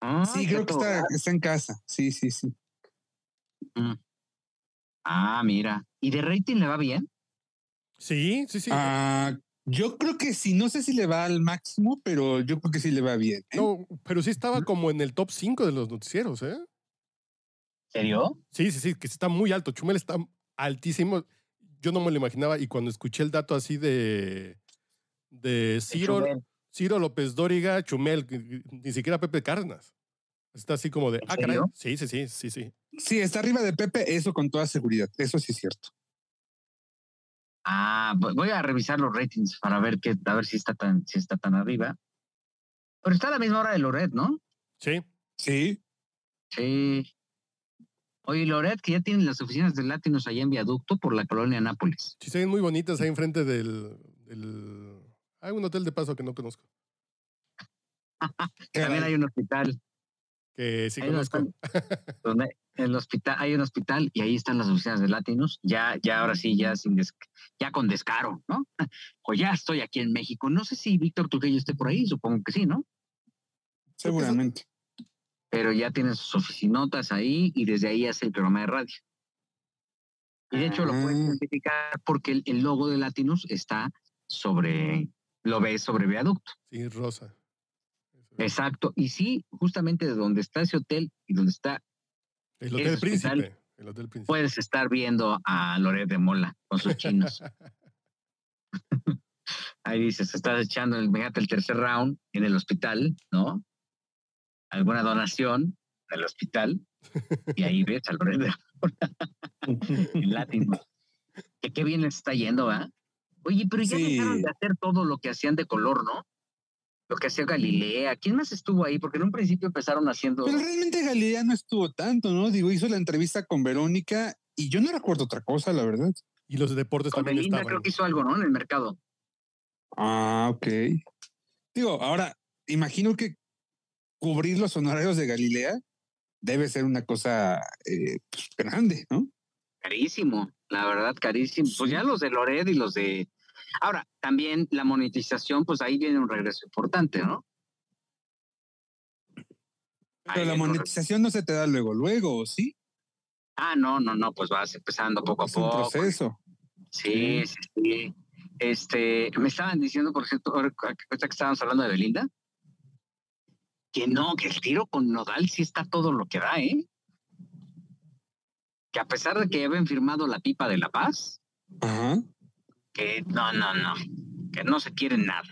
Ah, Sí, creo que está, está en casa. Sí, sí, sí. Ah, mira. ¿Y de rating le va bien? Sí, sí, sí. Ah, yo creo que sí, no sé si le va al máximo, pero yo creo que sí le va bien. ¿eh? No, pero sí estaba como en el top 5 de los noticieros, ¿eh? ¿Serio? Sí, sí, sí, que está muy alto. Chumel está altísimo. Yo no me lo imaginaba y cuando escuché el dato así de, de Ciro. Ciro López Dóriga, Chumel, ni siquiera Pepe Cárdenas. Está así como de, ¿En ah, caray. Sí, sí, sí, sí, sí. Sí, está arriba de Pepe, eso con toda seguridad. Eso sí es cierto. Ah, vo- voy a revisar los ratings para ver qué, a ver si está tan, si está tan arriba. Pero está a la misma hora de Loret, ¿no? Sí, Sí. Sí. Oye, Loret, que ya tienen las oficinas de Latinos allá en Viaducto por la colonia Nápoles. sí, se ven muy bonitas ahí enfrente del, del... Hay un hotel de paso que no conozco, También hay un hospital. que sí conozco. donde el hospital, hay un hospital y ahí están las oficinas de Latinos. Ya, ya ahora sí, ya sin des- ya con descaro, ¿no? O ya estoy aquí en México. No sé si Víctor Trujillo esté por ahí, supongo que sí, ¿no? Seguramente. Pero ya tiene sus oficinotas ahí y desde ahí hace el programa de radio. Y de hecho lo puedes Ah. identificar porque el, el logo de Latinos está sobre, lo ves sobre viaducto. Sí, Rosa. Exacto. Y sí, justamente de donde está ese hotel y donde está, El Hotel hospital- Príncipe. El Hotel Príncipe. puedes estar viendo a Loret de Mola con sus chinos. Ahí dices, estás echando el, el tercer round en el hospital, ¿no? Alguna donación del hospital y ahí ves al de en latino. Que qué bien les está yendo, ¿va? Oye, pero ya Sí. dejaron de hacer todo lo que hacían de color, ¿no? Lo que hacía Galilea. ¿Quién más estuvo ahí? Porque en un principio empezaron haciendo. Pero realmente Galilea no estuvo tanto, ¿no? Digo, hizo la entrevista con Verónica y yo no recuerdo otra cosa, la verdad. Y los deportes Con también Belinda estaban. creo que hizo algo, ¿no? En el mercado. Ah, ok. Digo, ahora, imagino que cubrir los honorarios de Galilea debe ser una cosa eh, pues, grande, ¿no? Carísimo, la verdad, carísimo. Pues ya los de Lored y los de. Ahora, también la monetización, pues ahí viene un regreso importante, ¿no? Pero Ahí la monetización no se te da luego, luego, ¿sí? Ah, no, no, no, pues vas empezando poco a Es un poco. proceso. Sí, sí, sí. Este, me estaban diciendo, por ejemplo, ahorita que estábamos hablando de Belinda, que no, que el tiro con Nodal sí está todo lo que da, ¿eh? Que a pesar de que habían firmado la pipa de la paz, Ajá. que no, no, no, que no se quieren nada.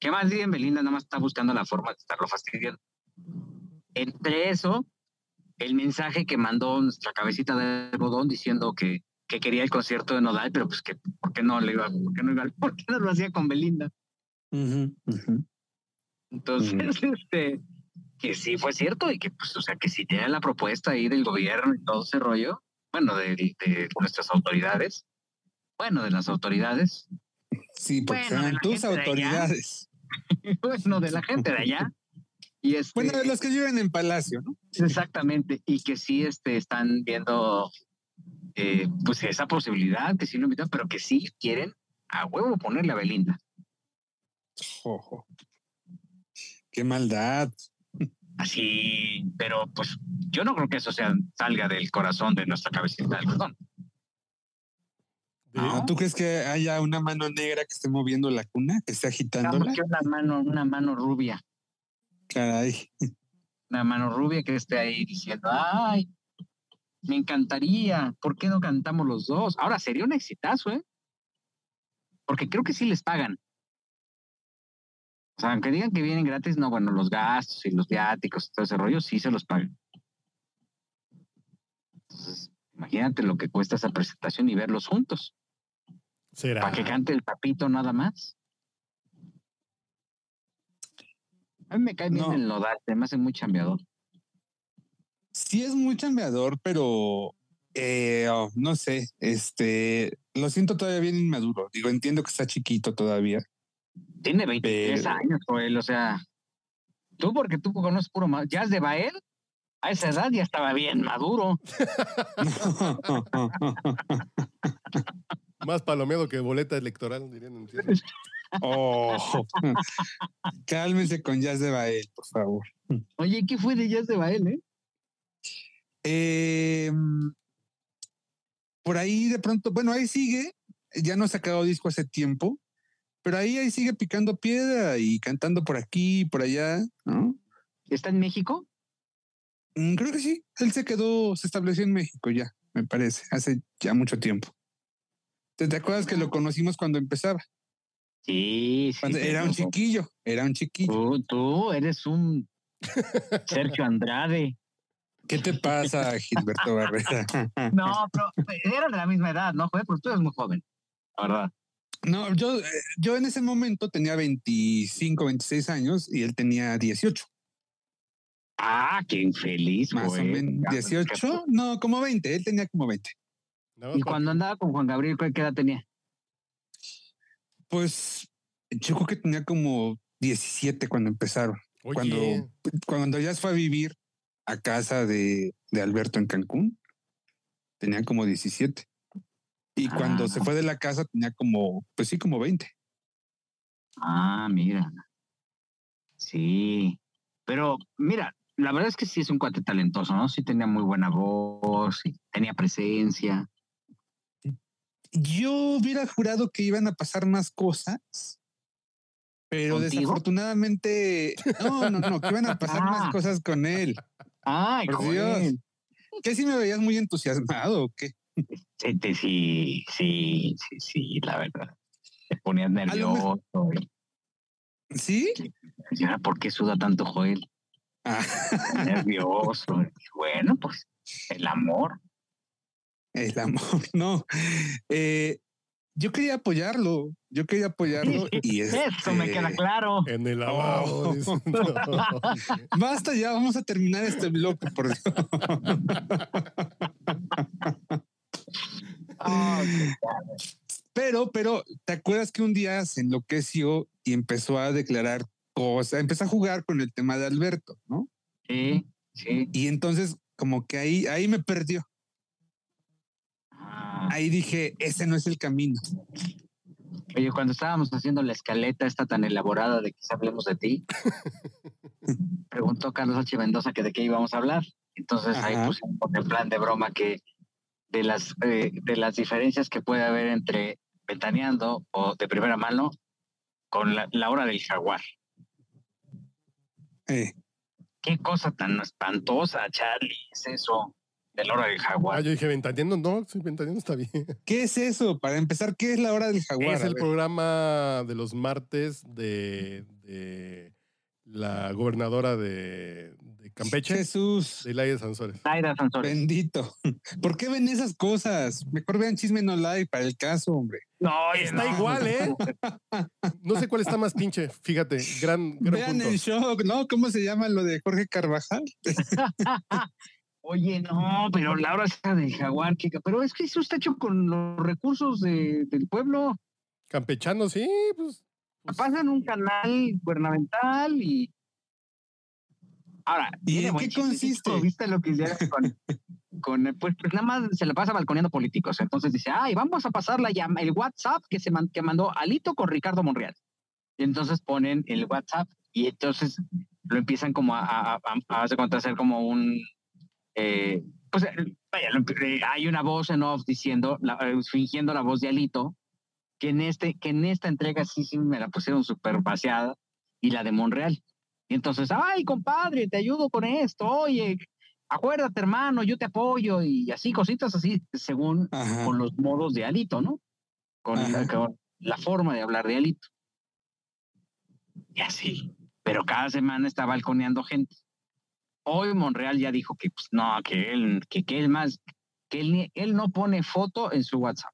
Que más bien Belinda nada más está buscando la forma de estarlo fastidiando. Entre eso, el mensaje que mandó nuestra cabecita de algodón diciendo que, que quería el concierto de Nodal, pero pues que por qué no le iba, por qué no iba, por qué no lo hacía con Belinda. Ujú, ujú. Entonces, este, que sí fue cierto y que pues, o sea, que si tiene la propuesta ahí del gobierno y todo ese rollo, bueno, de, de nuestras autoridades, bueno, de las autoridades, Sí, porque Bueno, tus de autoridades. bueno, de la gente de allá, Y este, Bueno, de los que viven en Palacio, ¿no? Exactamente, y que sí este, están viendo eh, pues esa posibilidad, que sí lo invitan, pero que sí quieren a huevo ponerle a Belinda. Ojo. Qué maldad. Así, pero pues yo no creo que eso sea, salga del corazón de nuestra cabecita de algodón. No, ¿Tú crees que haya una mano negra que esté moviendo la cuna, que esté que una mano, una mano rubia, Caray. una mano rubia que esté ahí diciendo, ay, me encantaría, ¿por qué no cantamos los dos? Ahora sería un exitazo, ¿eh? Porque creo que sí les pagan. O sea, aunque digan que vienen gratis, no, bueno, los gastos y los viáticos y todo ese rollo, sí se los pagan. Entonces, imagínate lo que cuesta esa presentación y verlos juntos. ¿Será? Para que cante el papito nada más. A mí me cae bien No. el nodal, se me hace muy chambeador. Sí es muy chambeador, pero eh, oh, no sé, este, lo siento todavía bien inmaduro. Digo, entiendo que está chiquito todavía. Tiene 23 Pero- años, Joel, o sea, tú porque tú conoces puro ma- jazz de Bael, a esa edad ya estaba bien maduro. Más palomeado que boleta electoral, dirían en oh, cálmense con Jazz de Bael, por favor. Oye, ¿qué fue de jazz de Bael, eh? Eh, por ahí de pronto, bueno, ahí sigue, ya no ha sacado disco hace tiempo, pero ahí, ahí sigue picando piedra y cantando por aquí, por allá, ¿no? ¿Está en México? Mm, Creo que sí, él se quedó, se estableció en México ya, me parece, hace ya mucho tiempo. ¿Te, te acuerdas que lo conocimos cuando empezaba? Sí, sí. Cuando era un chiquillo, era un chiquillo. Tú, tú eres un Sergio Andrade. ¿Qué te pasa, Gilberto Barrera? No, pero eran de la misma edad, ¿no? Porque tú eres muy joven. La verdad. No, yo, eh, yo en ese momento tenía 25, 26 años y él tenía 18, Ah, qué infeliz, más o menos. Ya, ¿18? No, como 20, él tenía como 20. Nada más Y cuando andaba con Juan Gabriel, ¿qué edad tenía? Pues yo creo que tenía como 17 cuando empezaron. Oye, Cuando, cuando ya se fue a vivir a casa de, de Alberto en Cancún, tenía como 17. Y cuando se Ah. fue de la casa tenía como, pues sí, como 20. Ah, mira. Sí. Pero mira, la verdad es que sí es un cuate talentoso, ¿no? Sí tenía muy buena voz, sí tenía presencia. Yo hubiera jurado que iban a pasar más cosas, pero ¿Contigo? desafortunadamente, no, no, no, que iban a pasar Ah. más cosas con él. Ay, Por. Dios. ¿Qué si me veías muy entusiasmado o qué? Sí, sí, sí, sí, sí, la verdad. Te ponías nervioso. y- ¿Sí? y ahora, ¿por qué suda tanto Joel? Ah, Nervioso. Y bueno, pues el amor. el amor, no. Eh, yo quería apoyarlo, yo quería apoyarlo y Eso me este, queda claro. en el lavabo. Oh. no. Basta ya, vamos a terminar este bloque, por Dios. Ah, Pero, pero, ¿te acuerdas que un día se enloqueció y empezó a declarar cosas, empezó a jugar con el tema de Alberto, ¿no? sí, sí. Y entonces, como que ahí, ahí me perdió. Ah. Ahí dije, ese no es el camino. Oye, cuando estábamos haciendo la escaleta esta tan elaborada de que hablemos de ti, preguntó Carlos H. Mendoza que de qué íbamos a hablar. Entonces ahí Ajá. pusimos en plan de broma que de las, eh, de las diferencias que puede haber entre ventaneando o de primera mano con la, la hora del jaguar. Eh, Qué cosa tan espantosa, Charlie, es eso de la hora del Ah, jaguar. yo dije, ventaneando, no, sí, ventaneando está bien. ¿Qué es eso? Para empezar, ¿qué es la hora del jaguar? es el programa de los martes de, de la gobernadora de, de Campeche, Jesús, de Laia Sansores. Zaira Sansores. bendito. ¿Por qué ven esas cosas? Mejor vean Chisme No Live para el caso, hombre. No, Está no. igual, ¿eh? No sé cuál está más pinche, fíjate, gran, gran Vean punto. el show, ¿no? ¿Cómo se llama lo de Jorge Carvajal? Oye, no, pero la hora esa del jaguar, que- pero es que eso está hecho con los recursos de- del pueblo. Campechano, sí, pues. Pues, Pasa en un canal gubernamental y Ahora, ¿Y en qué consiste? ¿Viste lo que hicieron con, con pues, pues nada más se la pasa balconeando políticos? Entonces dice, ay, vamos a pasar la llama, el WhatsApp que se man- que mandó Alito con Ricardo Monreal. Y entonces ponen el WhatsApp y entonces lo empiezan como a, a, a, a, hacer como un, eh, pues eh, vaya, lo eh, hay una voz en off diciendo, la- eh, fingiendo la voz de Alito, que en este, que en esta entrega sí, sí me la pusieron súper vaciada y la de Monreal. Y entonces, ay, compadre, te ayudo con esto, oye, acuérdate, hermano, yo te apoyo, y así, cositas así, según Ajá. con los modos de Alito, ¿no? Con la, Ajá. con la forma de hablar de Alito. Y así. Pero cada semana está balconeando gente. Hoy Monreal ya dijo que pues, no, que él, que, que él más, que él, él no pone foto en su WhatsApp.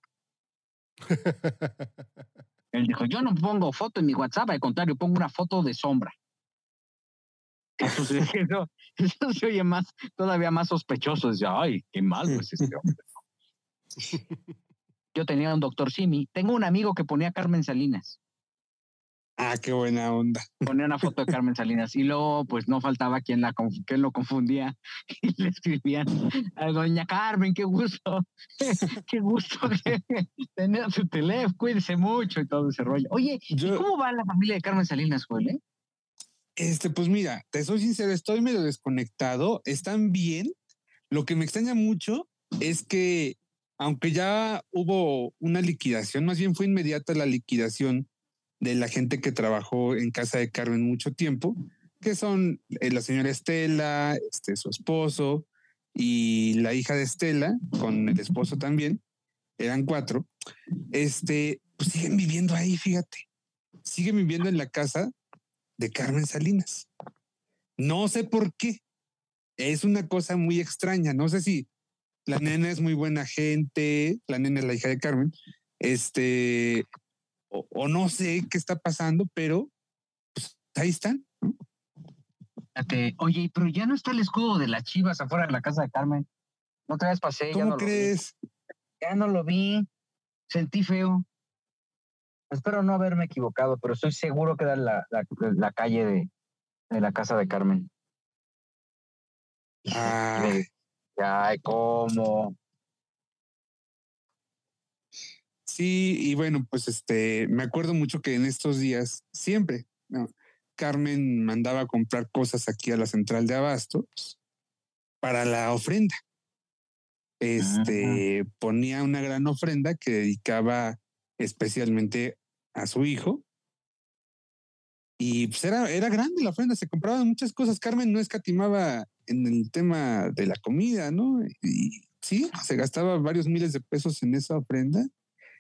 Él dijo, yo no pongo foto en mi WhatsApp, al contrario, pongo una foto de sombra. Eso, se- eso, eso se oye más, todavía más sospechoso. Dice, ay, qué mal, pues este hombre. Yo tenía un doctor Simi. Tengo un amigo que ponía Carmen Salinas. Ah, qué buena onda. Ponía una foto de Carmen Salinas. Y luego, pues no faltaba quien, la, quien lo confundía y le escribían a doña Carmen, qué gusto. qué gusto que tenía su teléfono. Cuídese mucho y todo ese rollo. Oye, ¿y Yo- cómo va la familia de Carmen Salinas, Joel? eh? Este, pues mira, te soy sincero, estoy medio desconectado. Están bien. Lo que me extraña mucho es que, aunque ya hubo una liquidación, más bien fue inmediata la liquidación de la gente que trabajó en casa de Carmen mucho tiempo, que son eh, la señora Estela, este, su esposo y la hija de Estela, con el esposo también, eran cuatro. Este, pues siguen viviendo ahí, fíjate. Siguen viviendo en la casa de Carmen Salinas. No sé por qué. Es una cosa muy extraña. No sé si la nena es muy buena gente, la nena es la hija de Carmen, este, o, o no sé qué está pasando, pero pues, ahí están. Oye, pero ya no está el escudo de las chivas afuera de la casa de Carmen. No te vez pasé, ya ¿Cómo no lo vi. crees? Ya no lo vi. Sentí feo. Espero no haberme equivocado, pero estoy seguro que era la, la, la calle de, de la casa de Carmen. Ay, Ay, ¿cómo? Sí, y bueno, pues este, me acuerdo mucho que en estos días, siempre, ¿no? Carmen mandaba a comprar cosas aquí a la central de abastos para la ofrenda. Este ponía una gran ofrenda que dedicaba especialmente a su hijo. Y pues era, era grande la ofrenda, se compraban muchas cosas. Carmen no escatimaba en el tema de la comida, ¿no? Y sí, se gastaba varios miles de pesos en esa ofrenda.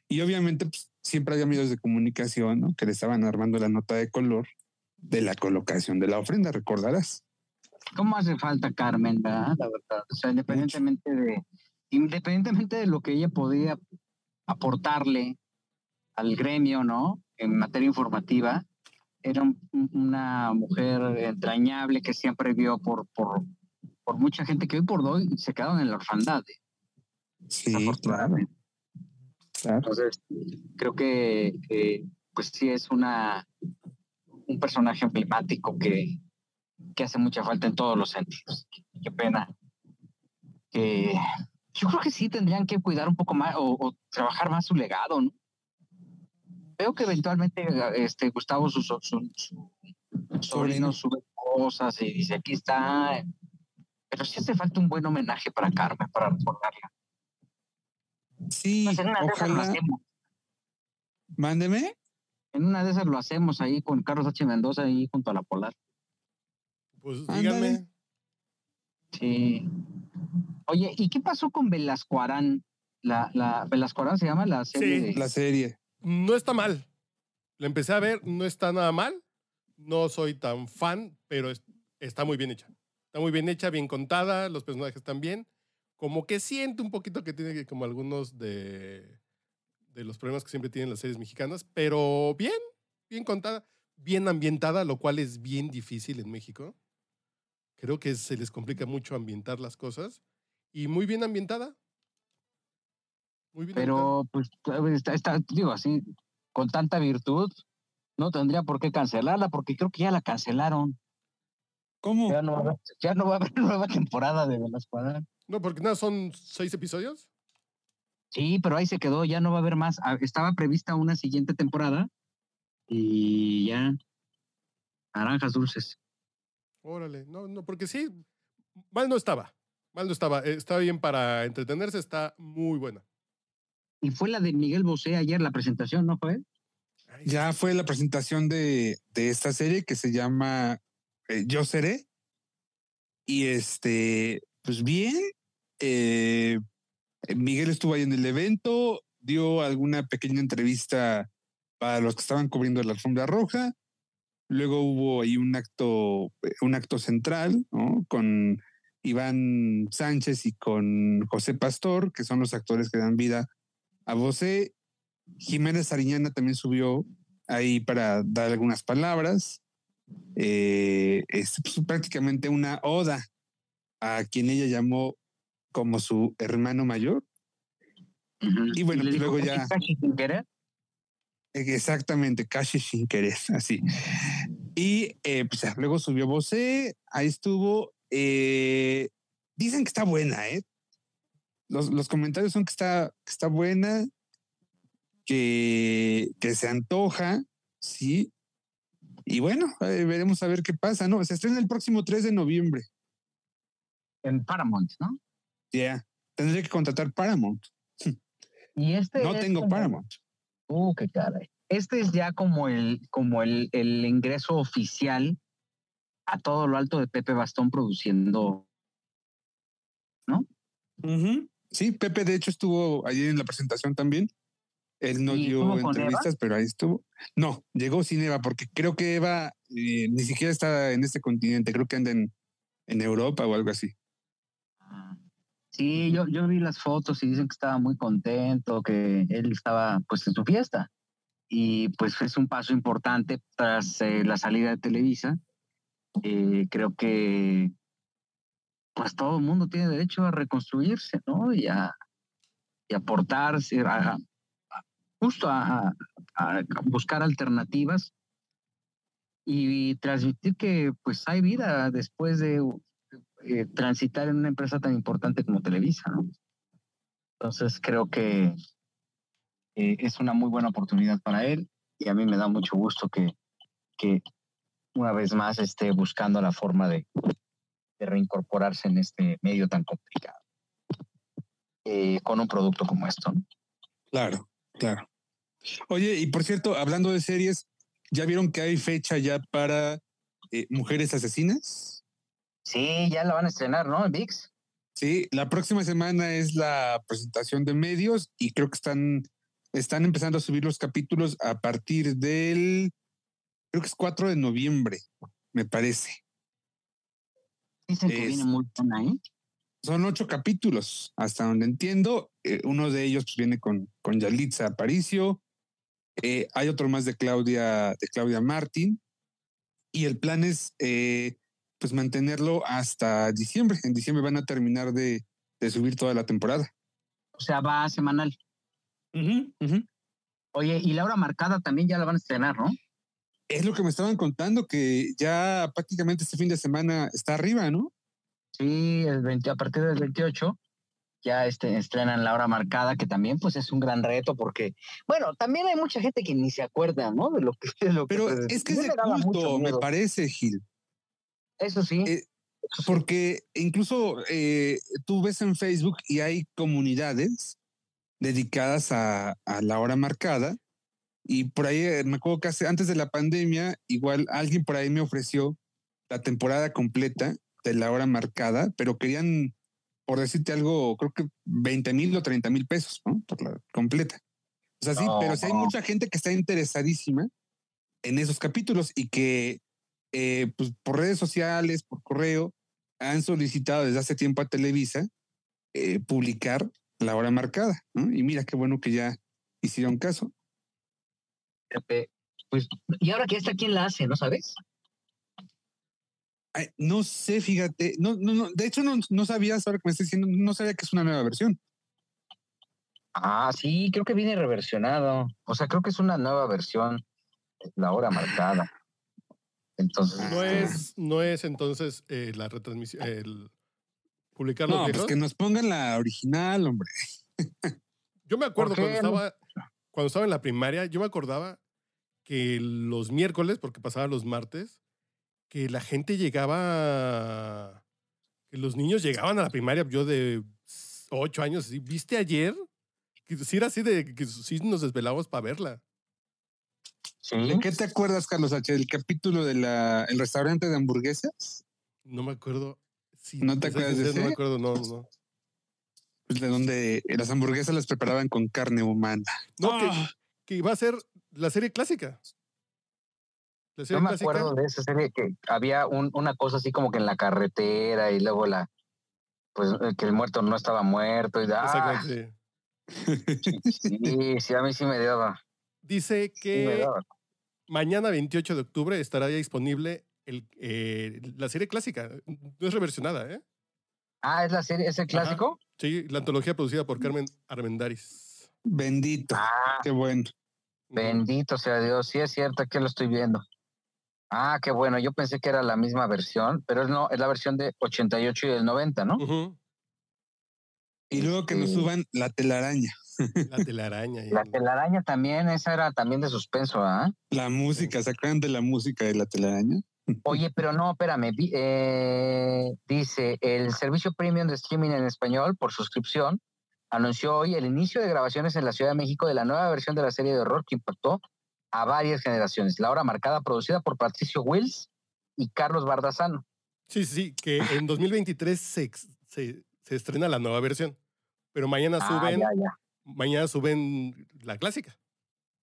Y obviamente pues, siempre había medios de comunicación, ¿no? Que le estaban armando la nota de color de la colocación de la ofrenda, recordarás. ¿Cómo hace falta Carmen, verdad? La verdad. O sea, independientemente de, independientemente de lo que ella podía aportarle al gremio, ¿no? En materia informativa, era un- una mujer entrañable que siempre vio por, por, por mucha gente que hoy por hoy se quedaron en la orfandad. ¿eh? Sí, claro. Claro. Entonces, creo que, pues sí es una un personaje emblemático que, que hace mucha falta en todos los sentidos. Qué pena. Que yo creo que sí tendrían que cuidar un poco más o, o trabajar más su legado, ¿no? Veo que eventualmente este Gustavo, su, su, su- su sobrino, sube cosas y dice, aquí está. Pero sí hace falta un buen homenaje para Carmen, para recordarla. Sí, Pues en una de esas lo hacemos. Mándeme. En una de esas lo hacemos ahí con Carlos H. Mendoza, ahí junto a la Polar. Pues Ándale. díganme. Sí. Oye, ¿y qué pasó con Velasco Arán? La, la, Velasco Arán se llama la serie Sí, de- La serie. No está mal. La empecé a ver, no está nada mal. No soy tan fan, pero es- está muy bien hecha. Está muy bien hecha, bien contada, los personajes están bien. Como que siento un poquito que tiene que- como algunos de, de los problemas que siempre tienen las series mexicanas, pero bien, bien contada, bien ambientada, lo cual es bien difícil en México. Creo que se les complica mucho ambientar las cosas. Y muy bien ambientada. Muy bien ambientada. Pero, pues, está, está- digo así, con tanta virtud, no tendría por qué cancelarla, porque creo que ya la cancelaron. ¿Cómo? Ya no, va a haber, ya no va a haber nueva temporada de La Escuadra. No, porque nada, son seis episodios. Sí, pero ahí se quedó, ya no va a haber más. Ah, Estaba prevista una siguiente temporada y ya. Naranjas dulces. Órale, no, no, porque sí, mal no estaba. Mal no estaba. Eh, Está bien para entretenerse, está muy buena. Y fue la de Miguel Bosé ayer, la presentación, ¿no fue? Ay, Ya fue la presentación de, de esta serie que se llama eh, Yo Seré. Y este, pues bien, eh, Miguel estuvo ahí en el evento, dio alguna pequeña entrevista para los que estaban cubriendo la alfombra roja. Luego hubo ahí un acto, un acto central. Con Iván Sánchez y con José Pastor, que son los actores que dan vida a Bosé. Jiménez Ariñana también subió ahí para dar algunas palabras. Eh, es pues, prácticamente una oda a quien ella llamó como su hermano mayor. Y bueno, le pues luego ya- casi sin querer. Exactamente, casi sin querer, así. Y eh, pues luego subió Bosé, ahí estuvo. eh, dicen que está buena, ¿eh? Los, los comentarios son que está, que está buena, que, que se antoja, sí. Y bueno, eh, veremos a ver qué pasa, ¿no? Se estrena el próximo 3 de noviembre. En Paramount, ¿no? Ya, tendré que contratar Paramount. Y este No es tengo como- Paramount. Uh, qué caray. Este es ya como el, como el, el ingreso oficial a todo lo alto de Pepe Bastón produciendo. Ujú. Sí, Pepe de hecho estuvo ayer en la presentación también. Él no ¿Y dio entrevistas, pero ahí estuvo. No, llegó sin Eva porque creo que Eva eh, ni siquiera está en este continente, creo que anda en, en Europa o algo así. Sí, yo, yo vi las fotos y dicen que estaba muy contento, que él estaba pues en su fiesta. Y pues es un paso importante tras eh, la salida de Televisa. Eh, creo que pues todo el mundo tiene derecho a reconstruirse, ¿no? Y a, y aportarse, a- justo a, a- buscar alternativas y transmitir que pues hay vida después de eh, transitar en una empresa tan importante como Televisa, ¿no? Entonces creo que eh, es una muy buena oportunidad para él y a mí me da mucho gusto que, que una vez más esté buscando la forma de, de reincorporarse en este medio tan complicado eh, con un producto como esto. ¿no? Claro, claro. Oye, y por cierto, hablando de series, ¿ya vieron que hay fecha ya para eh, Mujeres Asesinas? Sí, ya la van a estrenar, ¿no? En VIX. Sí, la próxima semana es la presentación de medios y creo que están, están empezando a subir los capítulos a partir del, creo que es 4 de noviembre, me parece. Dicen que Es- viene muy buena, ¿eh? Son ocho capítulos, hasta donde entiendo. Eh, uno de ellos pues, viene con, con Yalitza Aparicio. Eh, hay otro más de Claudia, de Claudia Martín. Y el plan es eh, pues mantenerlo hasta diciembre. En diciembre van a terminar de, de subir toda la temporada. O sea, va semanal. Oye, y la hora marcada también ya la van a estrenar, ¿no? Es lo que me estaban contando, que ya prácticamente este fin de semana está arriba, ¿no? Sí, el 20, a partir del 28 ya este, estrenan la hora marcada, que también pues es un gran reto porque, bueno, también hay mucha gente que ni se acuerda, ¿no? De lo que... De lo que Pero se- es que es de culto, me parece, Gil. Eso sí. Eh, Porque incluso eh, tú ves en Facebook y hay comunidades dedicadas a, a la hora marcada. Y por ahí eh, me acuerdo que hace- antes de la pandemia, igual alguien por ahí me ofreció la temporada completa de la hora marcada, pero querían, por decirte algo, creo que 20 mil o 30 mil pesos, ¿no? Por la completa. O sea, sí, No, pero sí hay no. mucha gente que está interesadísima en esos capítulos y que eh, pues, por redes sociales, por correo, han solicitado desde hace tiempo a Televisa eh, publicar la hora marcada. ¿no? Y mira qué bueno que ya hicieron caso. Pues, y ahora que está, ¿quién la hace? ¿No sabes? Ay, no sé, fíjate, no, no, no, de hecho no, no sabías, ahora que me estás diciendo, no sabía que es una nueva versión. Ah, sí, creo que viene reversionado. O sea, creo que es una nueva versión. La hora marcada. Entonces, No este, es, no es entonces eh, la retransmisión, el publicar los No, pues que nos pongan la original, hombre. Yo me acuerdo ¿Por cuando estaba, cuando estaba en la primaria, yo me acordaba que los miércoles, porque pasaba los martes, que la gente llegaba, que los niños llegaban a la primaria, yo de ocho años, ¿viste ayer? Que sí era así de que sí nos desvelábamos para verla. sí. ¿De qué te acuerdas, Carlos H? ¿El capítulo del el restaurante de hamburguesas? No me acuerdo. Si ¿No te acuerdas de sincero, No me acuerdo, no, no. Pues de donde las hamburguesas las preparaban con carne humana. No, que, Ah. que iba a ser la serie clásica. La Yo me clásica. acuerdo de esa serie que había un- una cosa así como que en la carretera y luego la, pues eh, que el muerto no estaba muerto y ah, Exactamente, sí. sí, sí, a mí sí me daba. Dice sí me que daba. mañana 28 de octubre estará ya disponible el, eh, la serie clásica. No es reversionada, ¿eh? Ah, es la serie, es el clásico. Sí, la antología producida por Carmen Armendaris. Bendito. Ah, Qué bueno. bendito sea Dios, sí es cierto, aquí lo estoy viendo. Ah, qué bueno, yo pensé que era la misma versión, pero no, es la versión de 88 y del 90, ¿no? Y luego que nos suban la telaraña. La telaraña. La el- telaraña también, esa era también de suspenso, ¿ah? La música, ¿se acuerdan de la música de la telaraña? Oye, pero no, espérame. vi- eh, dice, el servicio premium de streaming en español por suscripción anunció hoy el inicio de grabaciones en la Ciudad de México de la nueva versión de la serie de horror que impactó a varias generaciones. La obra marcada producida por Patricio Wills y Carlos Bardazano. Sí, sí, que en 2023 se, se, se estrena la nueva versión. Pero mañana Ah, suben, ya, ya. mañana suben la clásica,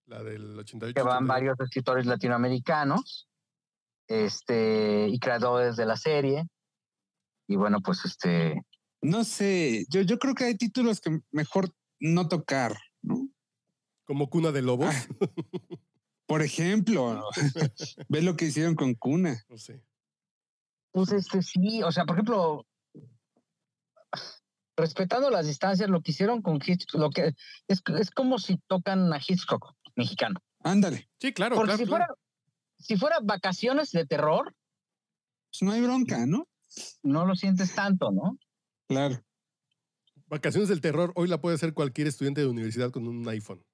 la del 88. Que van 89. varios escritores latinoamericanos este, y creadores de la serie. Y bueno, pues este, No sé, yo, yo creo que hay títulos que mejor no tocar, ¿no? Como cuna de lobos. Ah. Por ejemplo, ve lo que hicieron con Cuna. No sé. Pues este sí, o sea, por ejemplo, respetando las distancias, lo que hicieron con Hitchcock, lo que es, es como si tocan a Hitchcock mexicano. Ándale, Sí, claro, Porque claro. si claro. fuera, si fuera vacaciones de terror, pues no hay bronca, ¿no? no lo sientes tanto, ¿no? Claro. Vacaciones del terror, hoy la puede hacer cualquier estudiante de universidad con un iPhone.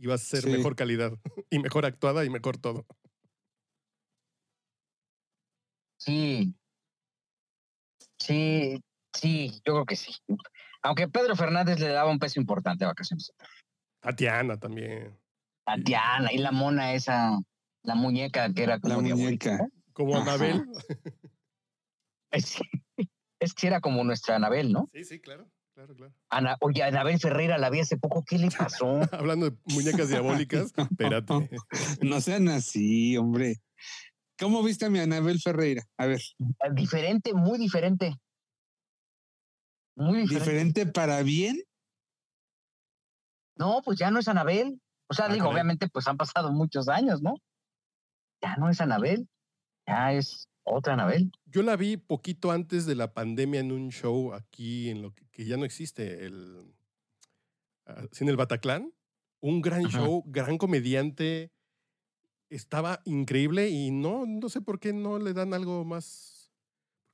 Y va a ser Sí. mejor calidad y mejor actuada y mejor todo. Sí. Sí, sí, yo creo que sí. Aunque Pedro Fernández le daba un peso importante a vacaciones. Tatiana también. Tatiana y la mona esa, la muñeca que era como La muñeca. Como Ajá. Anabel. Es, es que era como nuestra Anabel, ¿no? Sí, sí, claro. Claro, claro. Ana, oye, Anabel Ferreira la vi hace poco, ¿qué le pasó? Hablando de muñecas diabólicas, espérate. No sean así, hombre. ¿Cómo viste a mi Anabel Ferreira? A ver, diferente, muy diferente. Muy diferente. ¿diferente para bien? No, pues ya no es Anabel. O sea, Ah, digo, caray. obviamente, pues han pasado muchos años, ¿no? Ya no es Anabel. Ya es otra Anabel. Yo la vi poquito antes de la pandemia en un show aquí en lo que, que ya no existe, el ah, en el Bataclan. Un gran Ajá. show, gran comediante. Estaba increíble y no, no sé por qué no le dan algo más.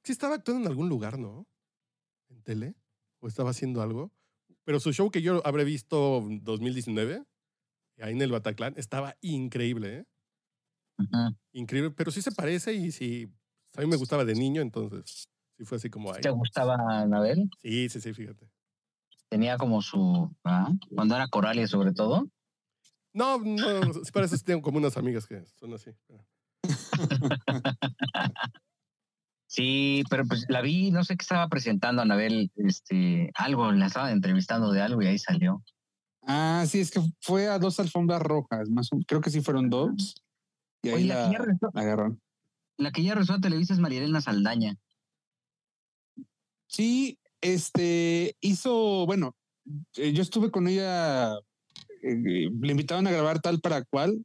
Sí estaba actuando en algún lugar, ¿no? En tele. O estaba haciendo algo. Pero su show que yo habré visto en 2019, ahí en el Bataclan, estaba increíble, ¿eh? Increíble, pero sí se parece y sí, a mí me gustaba de niño, entonces sí fue así como, ay, ¿Te gustaba Anabel? sí, sí, sí, fíjate. Tenía como su. ¿ah? Cuando era Coralia, sobre todo. No, no, sí, para eso tengo como unas amigas que son así. Sí, pero pues la vi, no sé qué estaba presentando Anabel, este, algo, la estaba entrevistando de algo y ahí salió. Ah, sí, es que fue a dos alfombras rojas, más o- creo que sí fueron dos. Y ahí Oye, la, la, que regresó, la agarraron. la que ya regresó a Televisa es María Elena Saldaña. Sí, este hizo, bueno, eh, yo estuve con ella, eh, le invitaban a grabar tal para cual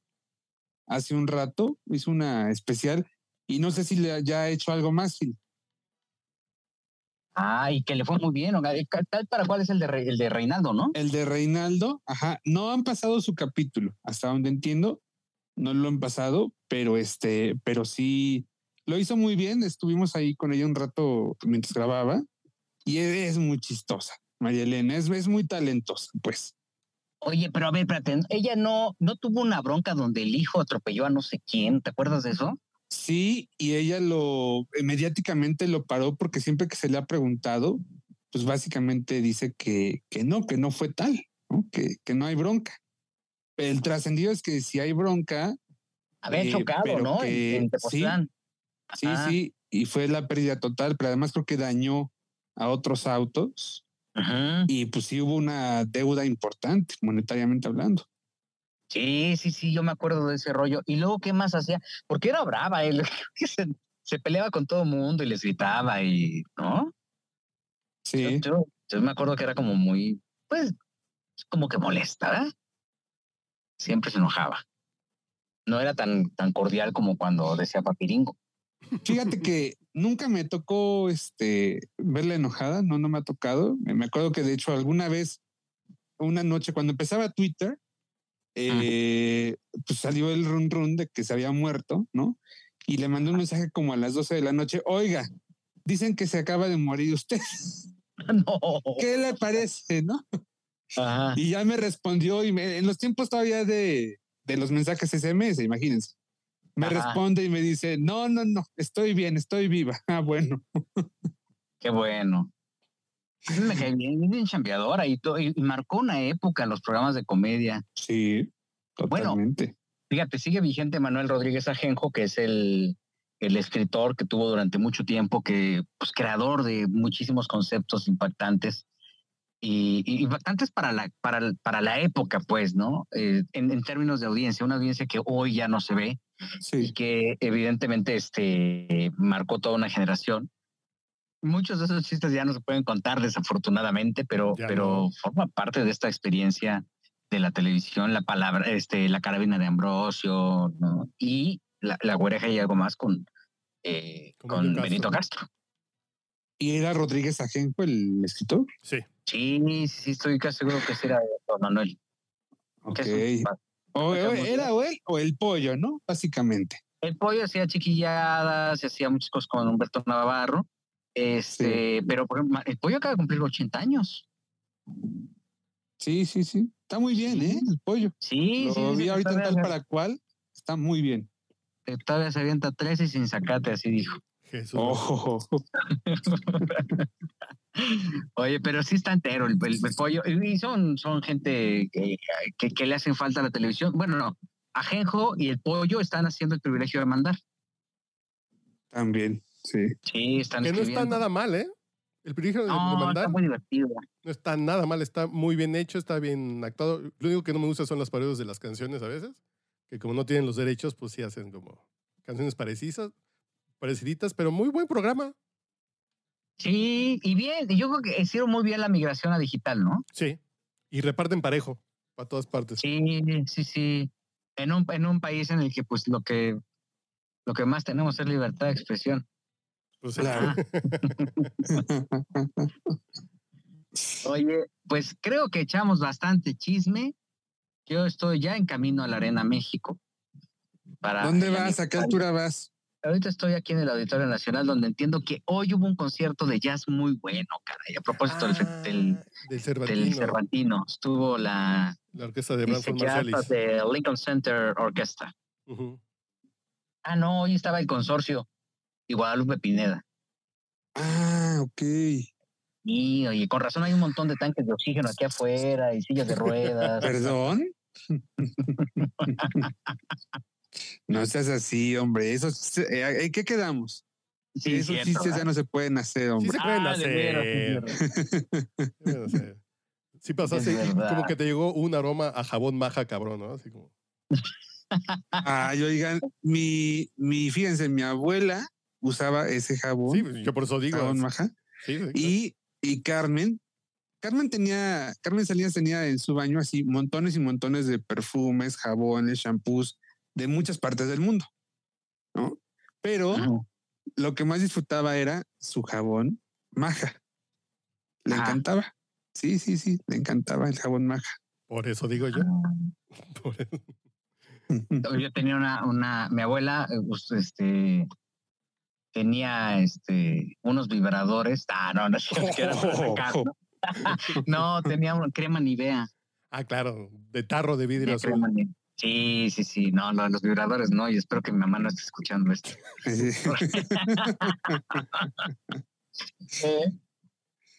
hace un rato, hizo una especial y no sé si le ya ha hecho algo más. Phil. Ah, y que le fue muy bien. ¿o? Tal para cuál es el de, el de Reinaldo, ¿no? El de Reinaldo, ajá, no han pasado su capítulo, hasta donde entiendo, no lo han pasado, pero este, pero sí lo hizo muy bien. Estuvimos ahí con ella un rato mientras grababa y es muy chistosa. María Elena es, es muy talentosa, pues. Oye, pero a ver, espérate, ella no, no tuvo una bronca donde el hijo atropelló a no sé quién, ¿te acuerdas de eso? Sí, y ella lo eh, mediáticamente lo paró porque siempre que se le ha preguntado, pues básicamente dice que, que no, que no fue tal, Que, que no hay bronca. El trascendido es que si hay bronca. Había eh, chocado, ¿no? sí, sí, sí, y fue la pérdida total, pero además creo que dañó a otros autos. Y pues sí hubo una deuda importante, monetariamente hablando. Sí, sí, sí, yo me acuerdo de ese rollo. Y luego, ¿qué más hacía? Porque era brava, él se, se peleaba con todo el mundo y les gritaba y, ¿no? Sí. Yo, yo, me acuerdo que era como muy, pues, como que molesta, ¿verdad? Siempre se enojaba. No era tan, tan cordial como cuando decía papiringo. Fíjate que nunca me tocó este verla enojada, no, no me ha tocado. Me acuerdo que de hecho alguna vez, una noche, cuando empezaba Twitter, eh, pues salió el run run de que se había muerto, ¿no? Y le mandé un mensaje como a las 12 de la noche, oiga, dicen que se acaba de morir usted. No. ¿Qué le parece, no? Y ya me respondió y en los tiempos todavía de, de los mensajes SMS, imagínense. Me responde y me dice, no, no, no, estoy bien, estoy viva. Ah, bueno. Qué bueno. Me cae bien, bien chambeadora y, y, marcó una época en los programas de comedia. Sí, totalmente. Bueno, fíjate, sigue vigente Manuel Rodríguez Ajenjo, que es el, el escritor que tuvo durante mucho tiempo, que pues creador de muchísimos conceptos impactantes y, impactantes para la, para, para la época, pues, ¿no? Eh, en, en, términos de audiencia, una audiencia que hoy ya no se ve y que evidentemente este, marcó toda una generación. Muchos de esos chistes ya no se pueden contar, desafortunadamente, pero, pero forma parte de esta experiencia de la televisión, la palabra, este, la carabina de Ambrosio, ¿no? Y la, la y algo más con, eh, con Benito Castro. ¿Y era Rodríguez Ajenjo el escritor? Sí. Sí, sí, estoy casi seguro que era Manuel. Ok. O, era o él o el pollo, ¿no? Básicamente. El pollo hacía chiquilladas, hacía muchas cosas con Humberto Navarro. Este, pero por ejemplo, el pollo acaba de cumplir 80 años. Sí, sí, sí. Está muy bien, ¿eh? El pollo. Sí, Lo vi ahorita en tal para cual. Está muy bien. Todavía se avienta 13 sin sacate, así dijo. Jesús. Oh. Oye, pero sí está entero el, pollo. Y son, son gente que, que, le hacen falta a la televisión. Bueno, no. Ajenjo y el pollo están haciendo el privilegio de mandar. También, sí. Sí, están Que no está nada mal, ¿eh? El privilegio de, mandar. Está muy divertido. No está nada mal, está muy bien hecho, está bien actuado. Lo único que no me gusta son las parodias de las canciones a veces, que como no tienen los derechos, pues sí hacen como canciones parecidas, pareciditas, pero muy buen programa. Sí, y bien, yo creo que hicieron muy bien la migración a digital, ¿no? Sí, y reparten parejo para todas partes. Sí, sí, sí. En un, en un país en el que pues lo que lo que más tenemos es libertad de expresión. Pues claro. Oye, pues creo que echamos bastante chisme. Yo estoy ya en camino a la Arena México. Para ¿Dónde vas? ¿A qué altura vas? Ahorita estoy aquí en el Auditorio Nacional, donde entiendo que hoy hubo un concierto de jazz muy bueno, caray. A propósito del, ah, del, Cervantino. Estuvo la, la orquesta de Branford Marsalis. de Lincoln Center Orquesta. Ah, no, hoy estaba el consorcio y Guadalupe Pineda. Ah, ok. Y oye, con razón hay un montón de tanques de oxígeno aquí afuera y sillas de ruedas. ¿Perdón? No seas así, hombre. Eso, eh, ¿En qué quedamos? Sí, Esos chistes ya no se pueden hacer, hombre. Sí se pueden hacer. sí pasaste, como que te llegó un aroma a jabón maja, cabrón, ¿no? Así como. Ay, oigan, mi, mi, fíjense, mi abuela usaba ese jabón. Sí, yo por eso digo. Jabón maja. Sí, y, y Carmen, Carmen tenía, Carmen Salinas tenía en su baño así montones y montones de perfumes, jabones, shampoos, de muchas partes del mundo, ¿no? Pero lo que más disfrutaba era su jabón maja. Le encantaba. Sí, sí, sí, le encantaba el jabón maja. Por eso digo yo. Ah. Yo tenía una, una, mi abuela, eh, este, tenía, este, unos vibradores. Ah, no, no, sacar, ¿no? no, tenía una crema Nivea. Ah, claro, de tarro de vidrio azul. crema Nivea. Sí, sí, sí, no, no, los vibradores no, y espero que mi mamá no esté escuchando esto.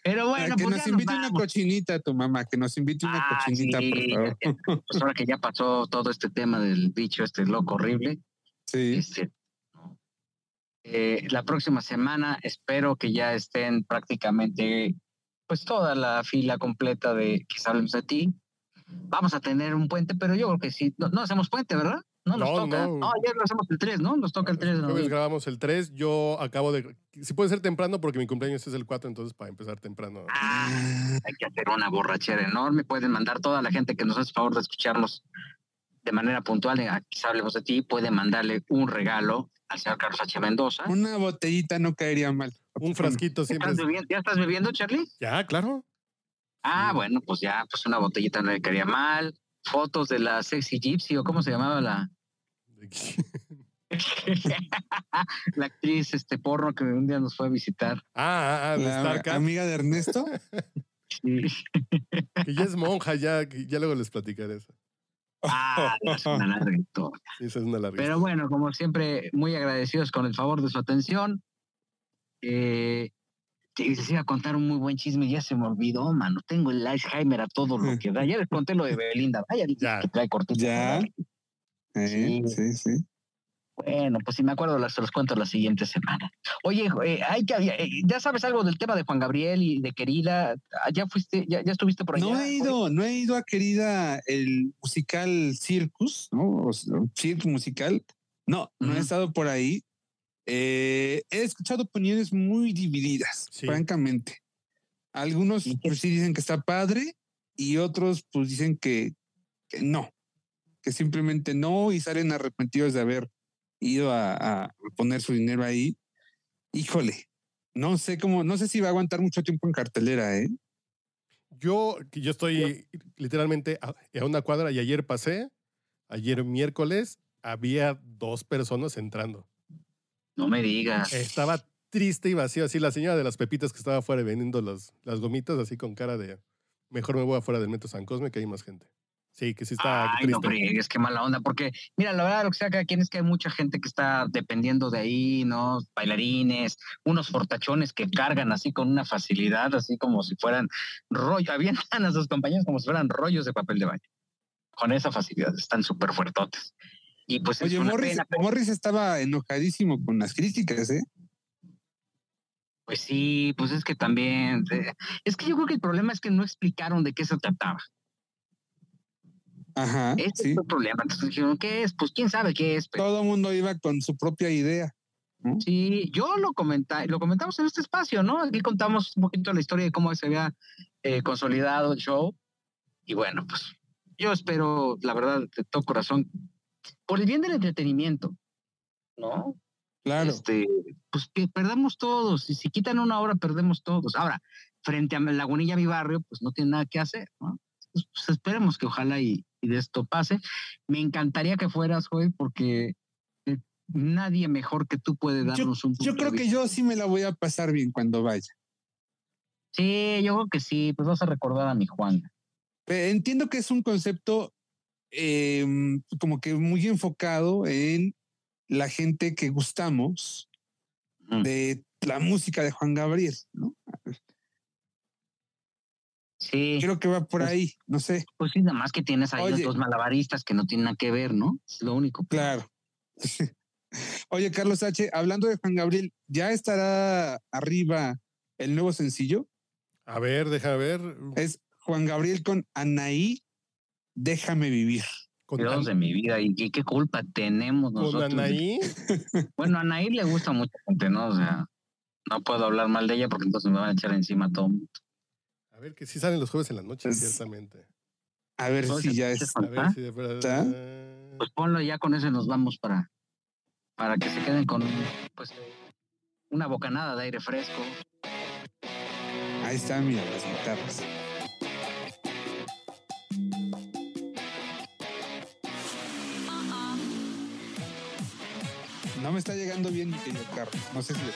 Pero bueno, que pues nos invite una vamos. cochinita tu mamá, que nos invite una Ah, cochinita, sí, por favor. Pues ahora que ya pasó todo este tema del bicho, este loco horrible, Sí. este. Eh, la próxima semana espero que ya estén prácticamente pues toda la fila completa de que hablemos de ti. Vamos a tener un puente, pero yo creo que sí. No, no hacemos puente, ¿verdad? No nos No, toca. no. No, ya lo hacemos el 3, ¿no? Nos toca el 3 de Jueves noviembre. grabamos el 3. Yo acabo de. Si puede ser temprano, porque mi cumpleaños es el 4, entonces para empezar temprano. Ah, hay que hacer una borrachera enorme. Pueden mandar toda la gente que nos hace favor de escucharnos de manera puntual. en Aquí hablemos de ti. Pueden mandarle un regalo al señor Carlos H. Mendoza. Una botellita no caería mal. Un frasquito siempre. ¿Estás es- bebiendo- ¿Ya estás bebiendo, Charlie? Ya, claro. Ah, bueno, pues ya, pues una botellita no le quedaría mal. Fotos de la sexy gypsy o cómo se llamaba la, la actriz este porno que un día nos fue a visitar. ah, ah, ah, de La amiga de Ernesto. Sí. que ya es monja, ya, ya luego les platicaré eso. Ah, es una larga historia. Sí, esa es una larga. Pero bueno, como siempre, muy agradecidos con el favor de su atención. Eh, te- les iba a contar un muy buen chisme, ya se me olvidó, mano. Tengo el Alzheimer a todo lo que da. Ya les conté lo de Belinda. Vaya, Ya. que trae cortito. Ya. Sí. sí, sí. Bueno, pues si me acuerdo, las- se los cuento la siguiente semana. Oye, eh, hay que, eh, ¿ya sabes algo del tema de Juan Gabriel y de Querida? Ah, ¿Ya fuiste, ya, ya estuviste por allá? No he ido, no he ido a querida el musical Circus, ¿no? O circo musical. No, no he estado por ahí. Eh, he escuchado opiniones muy divididas, Sí. francamente. Algunos pues, sí dicen que está padre y otros pues dicen que, que no, que simplemente no y salen arrepentidos de haber ido a, a poner su dinero ahí. Híjole, no sé cómo, no sé si va a aguantar mucho tiempo en cartelera, ¿eh? Yo, yo estoy literalmente a, a una cuadra y ayer pasé, ayer miércoles, había dos personas entrando. No me digas. Estaba triste y vacío, así la señora de las pepitas que estaba afuera vendiendo los, las gomitas, así con cara de mejor me voy afuera del metro San Cosme, que hay más gente. Sí, que sí está Ay, no triste. friegues, qué mala onda, porque mira, la verdad, lo que sea cada quien es que hay mucha gente que está dependiendo de ahí, ¿no? Bailarines, unos fortachones que cargan así con una facilidad, así como si fueran rollo, habían a sus compañeros como si fueran rollos de papel de baño. Con esa facilidad, están súper fuertotes. Y pues es Oye, Morris, pena, pero- Morris estaba enojadísimo con las críticas, ¿eh? pues sí, pues es que también, eh, es que yo creo que el problema es que no explicaron de qué se trataba. Ajá, Ese sí. es el problema. Entonces dijeron, ¿qué es? Pues quién sabe qué es. pero- Todo el mundo iba con su propia idea. Sí, yo lo comenté, lo comentamos en este espacio, ¿no? Aquí contamos un poquito la historia de cómo se había eh, consolidado el show. Y bueno, pues yo espero, la verdad, de todo corazón, por el bien del entretenimiento, ¿no? Claro. Este, pues que perdamos todos. Y si quitan una hora, perdemos todos. Ahora, frente a Lagunilla, mi barrio, pues no tiene nada que hacer, ¿no? Pues, pues, esperemos que ojalá y, y de esto pase. Me encantaría que fueras, Joel, porque eh, nadie mejor que tú puede darnos un Yo punto creo de que vista. yo sí me la voy a pasar bien cuando vaya. Sí, yo creo que sí, pues vas a recordar a mi Juan. Pe- Entiendo que es un concepto eh, como que muy enfocado en la gente que gustamos Mm. de la música de Juan Gabriel, ¿no? Sí, Creo que va por Pues- ahí, no sé. pues sí, nada más que tienes ahí los dos malabaristas que no tienen nada que ver, ¿no? Es lo único. Claro. Oye, Carlos H., hablando de Juan Gabriel, ¿ya estará arriba el nuevo sencillo? A ver, déjame ver. Es Juan Gabriel con Anaí, Déjame vivir. Con, Dios de mi vida, ¿y qué, qué culpa tenemos con nosotros? de- Anaí. Bueno, a Anaí le gusta a mucha gente, ¿no? O sea, no puedo hablar mal de ella porque entonces me van a echar encima a todo. mundo. A ver, que sí salen los jueves en la noche, Es- ciertamente. A ver si ya ¿qué es. A ver si de verdad. Pues ponlo ya con ese nos vamos para, para que se queden con pues una bocanada de aire fresco. Ahí está, mira, las guitarras. Está llegando bien mi querido Carlos. No sé si le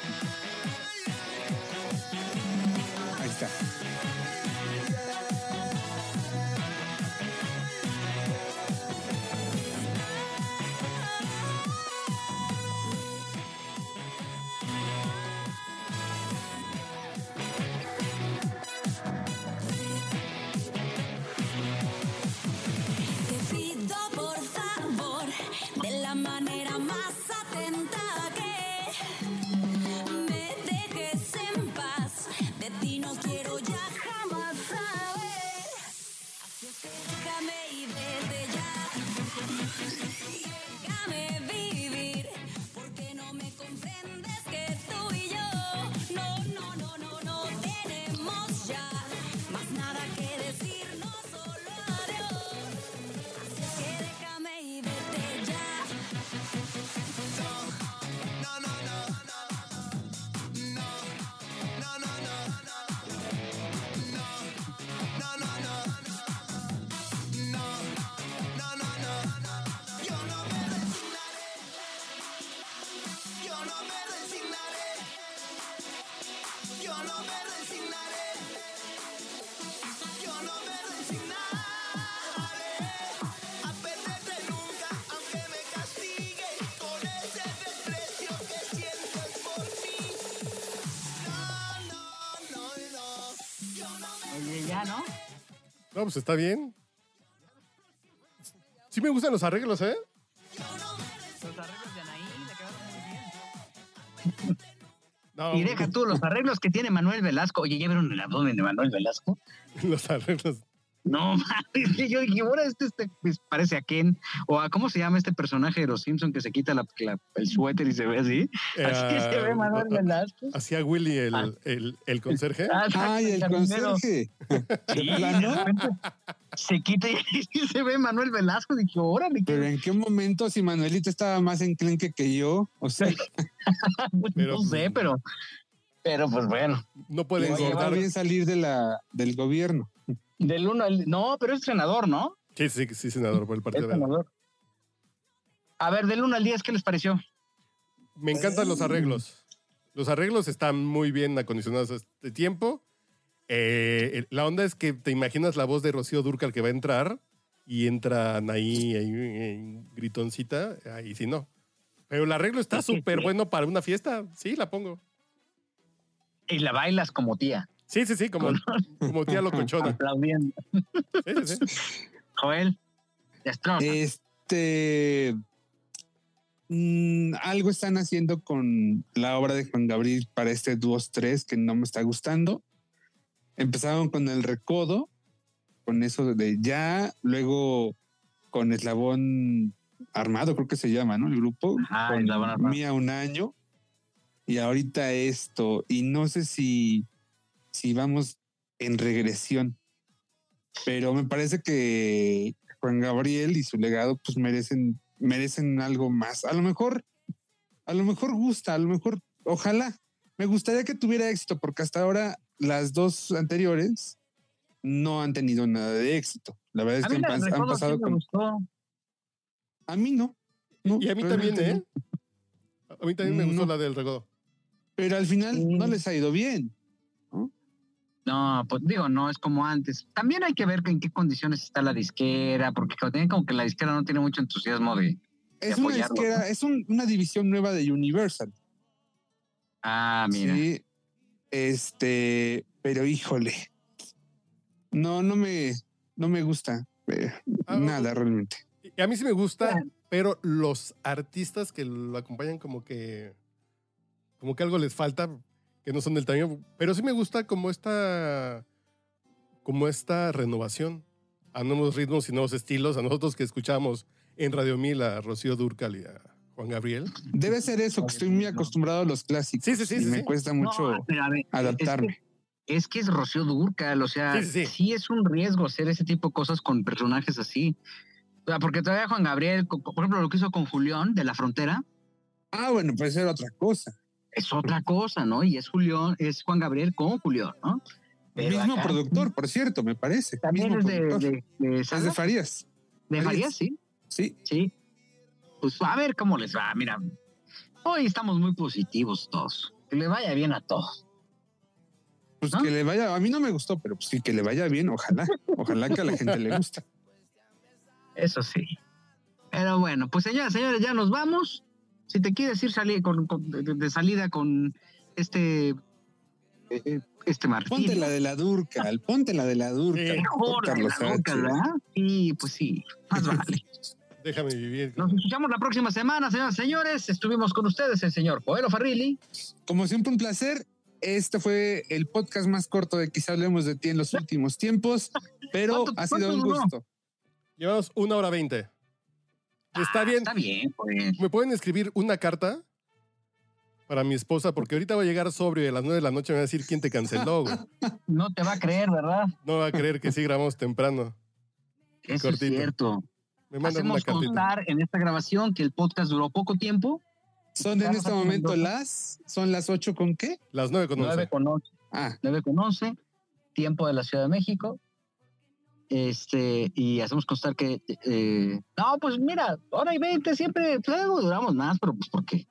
pues está bien. Sí me gustan los arreglos, ¿eh? Los arreglos de Anaí le quedaron muy bien. No, Y deja tú los arreglos que tiene Manuel Velasco. Oye, ¿ya vieron el abdomen de Manuel Velasco? Los arreglos. No, mames, que yo dije, ahora este, este pues, parece a Ken, o a cómo se llama este personaje de los Simpson que se quita la- la- el suéter y se ve así. Así Eh, se ve Manuel Velasco. Hacía Willy el, Ah. el, el conserje. Ah, Ay, el jardinero. conserje. Sí, ¿De plano? de repente se quita y se ve Manuel Velasco. Dije, órale, Pero ¿qué? en qué momento si Manuelito estaba más enclenque que yo, o sea, Pero, no sé, pero, pero pues bueno. No puede engordar. bien salir de la, del gobierno. Del uno al. No, pero es senador, ¿no? Sí, sí, sí, senador, por el Es Partido Verde. senador. A ver, del 1 al 10, ¿qué les pareció? Me encantan los arreglos. Los arreglos están muy bien acondicionados a este tiempo. Eh, la onda es que te imaginas la voz de Rocío Durcal que va a entrar y entra ahí, ahí, gritoncita, ahí sí no. Pero el arreglo está Es súper bueno para una fiesta. Sí, la pongo. Y la bailas como tía, Sí, sí, sí, como, como tía locochona. aplaudiendo. Sí, sí, sí. Joel, destroza. Este. mm, algo están haciendo con la obra de Juan Gabriel para este 2-3 que no me está gustando. Empezaron con el recodo, con eso de ya, luego con Eslabón Armado, creo que se llama, ¿no? El grupo. Con Eslabón Armado. Mía un año. Y ahorita esto. Y no sé si, si vamos en regresión. Pero me parece que Juan Gabriel y su legado pues merecen, merecen algo más. A lo mejor, a lo mejor gusta, a lo mejor, ojalá. Me gustaría que tuviera éxito, porque hasta ahora las dos anteriores no han tenido nada de éxito. La verdad es a que mí han, pas- han sí pasado me con... A mí no. no, Y a mí también, ¿eh? no. A mí también me gustó No. la del recodo. Pero al final Sí. no les ha ido bien. No, pues digo, no es como antes. También hay que ver en qué condiciones está la disquera, porque como que la disquera no tiene mucho entusiasmo de. Es una apoyarlo, disquera, es un- una división nueva de Universal. Ah, mira. Sí. Este, pero híjole. No, no me, no me gusta. eh, Ah, nada realmente. Y a mí sí me gusta, Bueno. pero los artistas que lo acompañan como que como que algo les falta, que no son del tamaño, pero sí me gusta como esta como esta renovación a nuevos ritmos y nuevos estilos, a nosotros que escuchamos en Radio Mil a Rocío Durcal y a Juan Gabriel. Debe ser eso, que estoy muy acostumbrado a los clásicos. Sí, sí, sí, Y sí, me sí. cuesta No, mucho a ver, adaptarme. Es que es Rocío Durcal, o sea, Sí, sí, sí. es un riesgo hacer ese tipo de cosas con personajes así. O sea, porque todavía Juan Gabriel, por ejemplo, lo que hizo con Julián de la Frontera, Ah, bueno, puede ser otra cosa. Es otra cosa, ¿no? Y es Julián, es Juan Gabriel con Julián, ¿no? Pero Mismo acá- productor, por cierto, me parece. También Mismo es de, productor. de, de Es de Farías. de Farías. Farías, sí, Sí. sí. Pues a ver cómo les va, mira. Hoy estamos muy positivos todos. Que le vaya bien a todos. Pues ¿No? que le vaya, a mí no me gustó, pero pues sí que le vaya bien, ojalá. Ojalá que a la gente le guste. Eso sí. Pero bueno, pues señoras, señores, ya nos vamos. Si te quieres ir salir con, con- de, de salida con este eh, este Martín. Ponte la de la Durcal, ponte la de la Durcal. Sí. Mejor de Carlos la Sánchez. ¿verdad? Sí, pues sí, más vale. Déjame vivir. Nos escuchamos la próxima semana, señoras y señores. Estuvimos con ustedes el señor Joelo Farrilli. Como siempre, un placer. Este fue el podcast más corto de Quizá hablemos de ti en los últimos tiempos, pero ¿Cuánto- ha sido un gusto. Llevamos una hora veinte. Está Ah, bien. Está bien, pues. ¿Me pueden escribir una carta para mi esposa? Porque ahorita va a llegar sobrio y a las nueve de la noche me va a decir quién te canceló, güey. No te va a creer, ¿verdad? No va a creer que sí grabamos temprano. Eso Cortito. es cierto. Me mandan una Hacemos cartita. constar en esta grabación que el podcast duró poco tiempo. Son en este momento las, son las ocho con qué? Las nueve con 9 once. con 11. Ah, 9 con 11, tiempo de la Ciudad de México. Este, y hacemos constar que, eh, no, pues mira, hora y 20 siempre, pues, luego duramos más, pero pues porque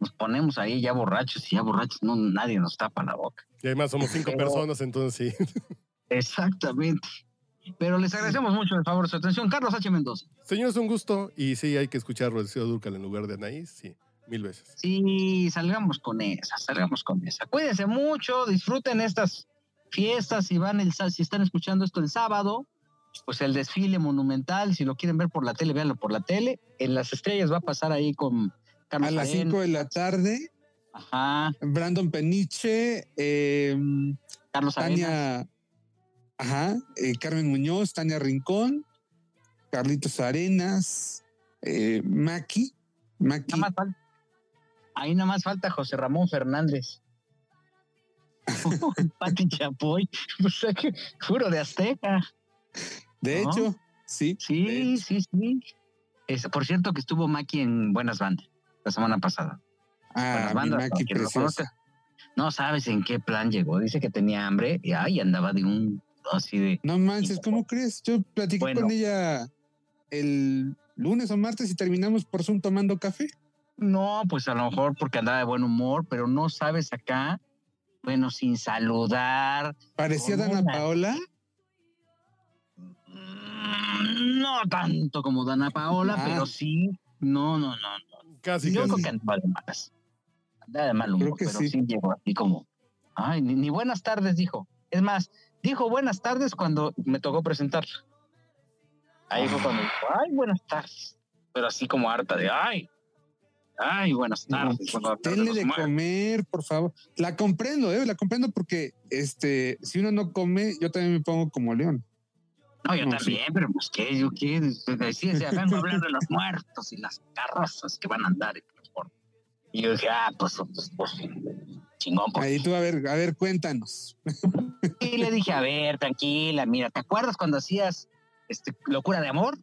nos ponemos ahí ya borrachos y ya borrachos, no, nadie nos tapa la boca. Y además somos cinco Pero- personas, entonces sí. Exactamente. Pero les agradecemos mucho el favor de su atención. Carlos H. Mendoza. Señores, un gusto. Y sí, hay que escuchar Rocío Durcal en lugar de Anaís. Sí, mil veces. Sí, salgamos con esa, salgamos con esa. Cuídense mucho, disfruten estas fiestas, si van el si están escuchando esto el sábado, pues el desfile monumental, si lo quieren ver por la tele, véanlo por la tele. En las estrellas va a pasar ahí con Carlos a las Arenas. cinco de la tarde, Ajá, Brandon Peniche, eh, Carlos Arenas. Tania, ajá, eh, Carmen Muñoz, Tania Rincón, Carlitos Arenas, eh, Maki, Maki, Nada más falta- ahí nada más falta José Ramón Fernández. Pati Chapoy, o sea que juro de Azteca. de ¿no? hecho, sí, Sí, hecho. sí, sí. Es, por cierto que estuvo Maki en Buenas Bandas la semana pasada. ah, Buenas bandas, Maki preciosa. No sabes en qué plan llegó. Dice que tenía hambre y ay, andaba de un así de. No manches, ¿cómo crees? Yo platiqué Bueno. con ella el lunes o martes y terminamos por Zoom tomando café. No, pues a lo mejor porque andaba de buen humor, pero no sabes acá. Bueno, sin saludar. Parecía Dana una- Paola. Mm, No tanto como Dana Paola, Ah. pero sí. No, no, no. no. Casi, Yo creo casi. que andaba de malas. Andaba de mal humor, Creo que pero sí. sí. llegó así como. Ay, ni, ni buenas tardes dijo. Es más, dijo buenas tardes cuando me tocó presentarla. Ahí fue cuando dijo, ay, buenas tardes. Pero así como harta de, ay, ay, buenas tardes. habla de Denle de comer, por favor. La comprendo, ¿eh? La comprendo porque este, si uno no come, yo también me pongo como león. No, yo No, también, pero pues qué, yo qué, decía, se vengo a hablar de los muertos y las carrozas que van a andar. Y, yo dije, ah, pues, pues, pues, chingón. pues. Ahí tú, a ver, a ver, cuéntanos. Y le dije, a ver, tranquila, mira, ¿te acuerdas cuando hacías este, locura de amor?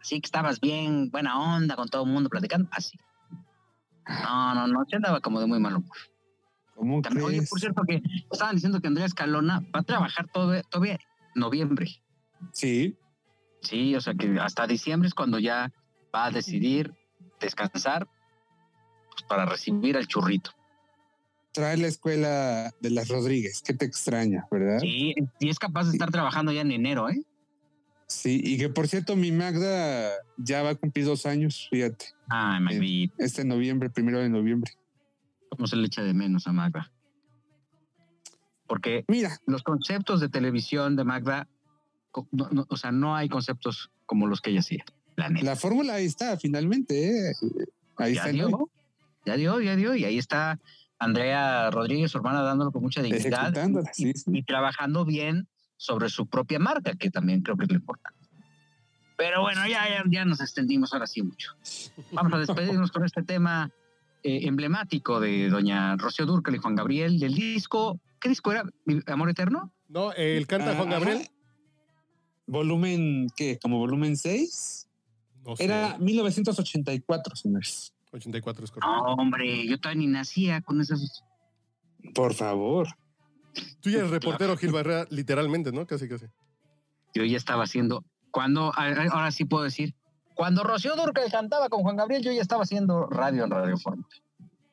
Así que estabas bien, buena onda con todo el mundo platicando, así. No, no, no, se andaba como de muy mal humor. ¿Cómo También, oye, por cierto, que estaban diciendo que Andrea Escalona va a trabajar todo, todavía noviembre. Sí, Sí, o sea que hasta diciembre es cuando ya va a decidir descansar pues, para recibir al churrito. trae la escuela de las Rodríguez, que te extraña, ¿verdad? Sí, y es capaz de estar trabajando ya en enero, ¿eh? Sí, y que por cierto, mi Magda ya va a cumplir dos años, fíjate, Ay, Magdi, este noviembre, primero de noviembre. cómo se le echa de menos a Magda. Porque Mira, los conceptos de televisión de Magda, no- no, o sea, no hay conceptos como los que ella hacía. La la fórmula ahí está, finalmente, ¿eh? Ahí ya está. dio, ¿no? ya dio, ya dio, y ahí está Andrea Rodríguez, su hermana, dándolo con mucha dignidad y, sí, sí. y trabajando bien sobre su propia marca, que también creo que es lo importante. Pero bueno, ya, ya, ya nos extendimos ahora sí mucho. Vamos a despedirnos con este tema eh, emblemático de doña Rocío Durcal y Juan Gabriel del disco. ¿Qué disco era? ¿Amor Eterno? No, el canta Juan Ah, Gabriel. ajá. Volumen, ¿qué? ¿Como volumen 6? No sé. Era 1984, señores. 84 es correcto. No, hombre, yo todavía ni nacía con esas. Por favor. Tú ya eres reportero Gil Barrera, literalmente, ¿no? Casi, casi. Yo ya estaba haciendo. Cuando, ahora sí puedo decir, Cuando Rocío Durcal cantaba con Juan Gabriel, yo ya estaba haciendo radio en Radio Forma.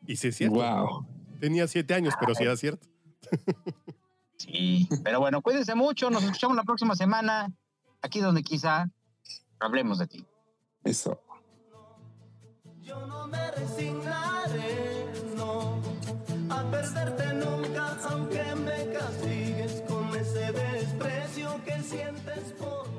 Y sí es cierto. Wow. Tenía siete años, pero sí era cierto. Sí, pero bueno, cuídense mucho. Nos escuchamos la próxima semana, aquí donde quizá hablemos de ti. Eso. Yo no me resignaré, no, a perderte nunca, aunque me castigues con ese desprecio que sientes por.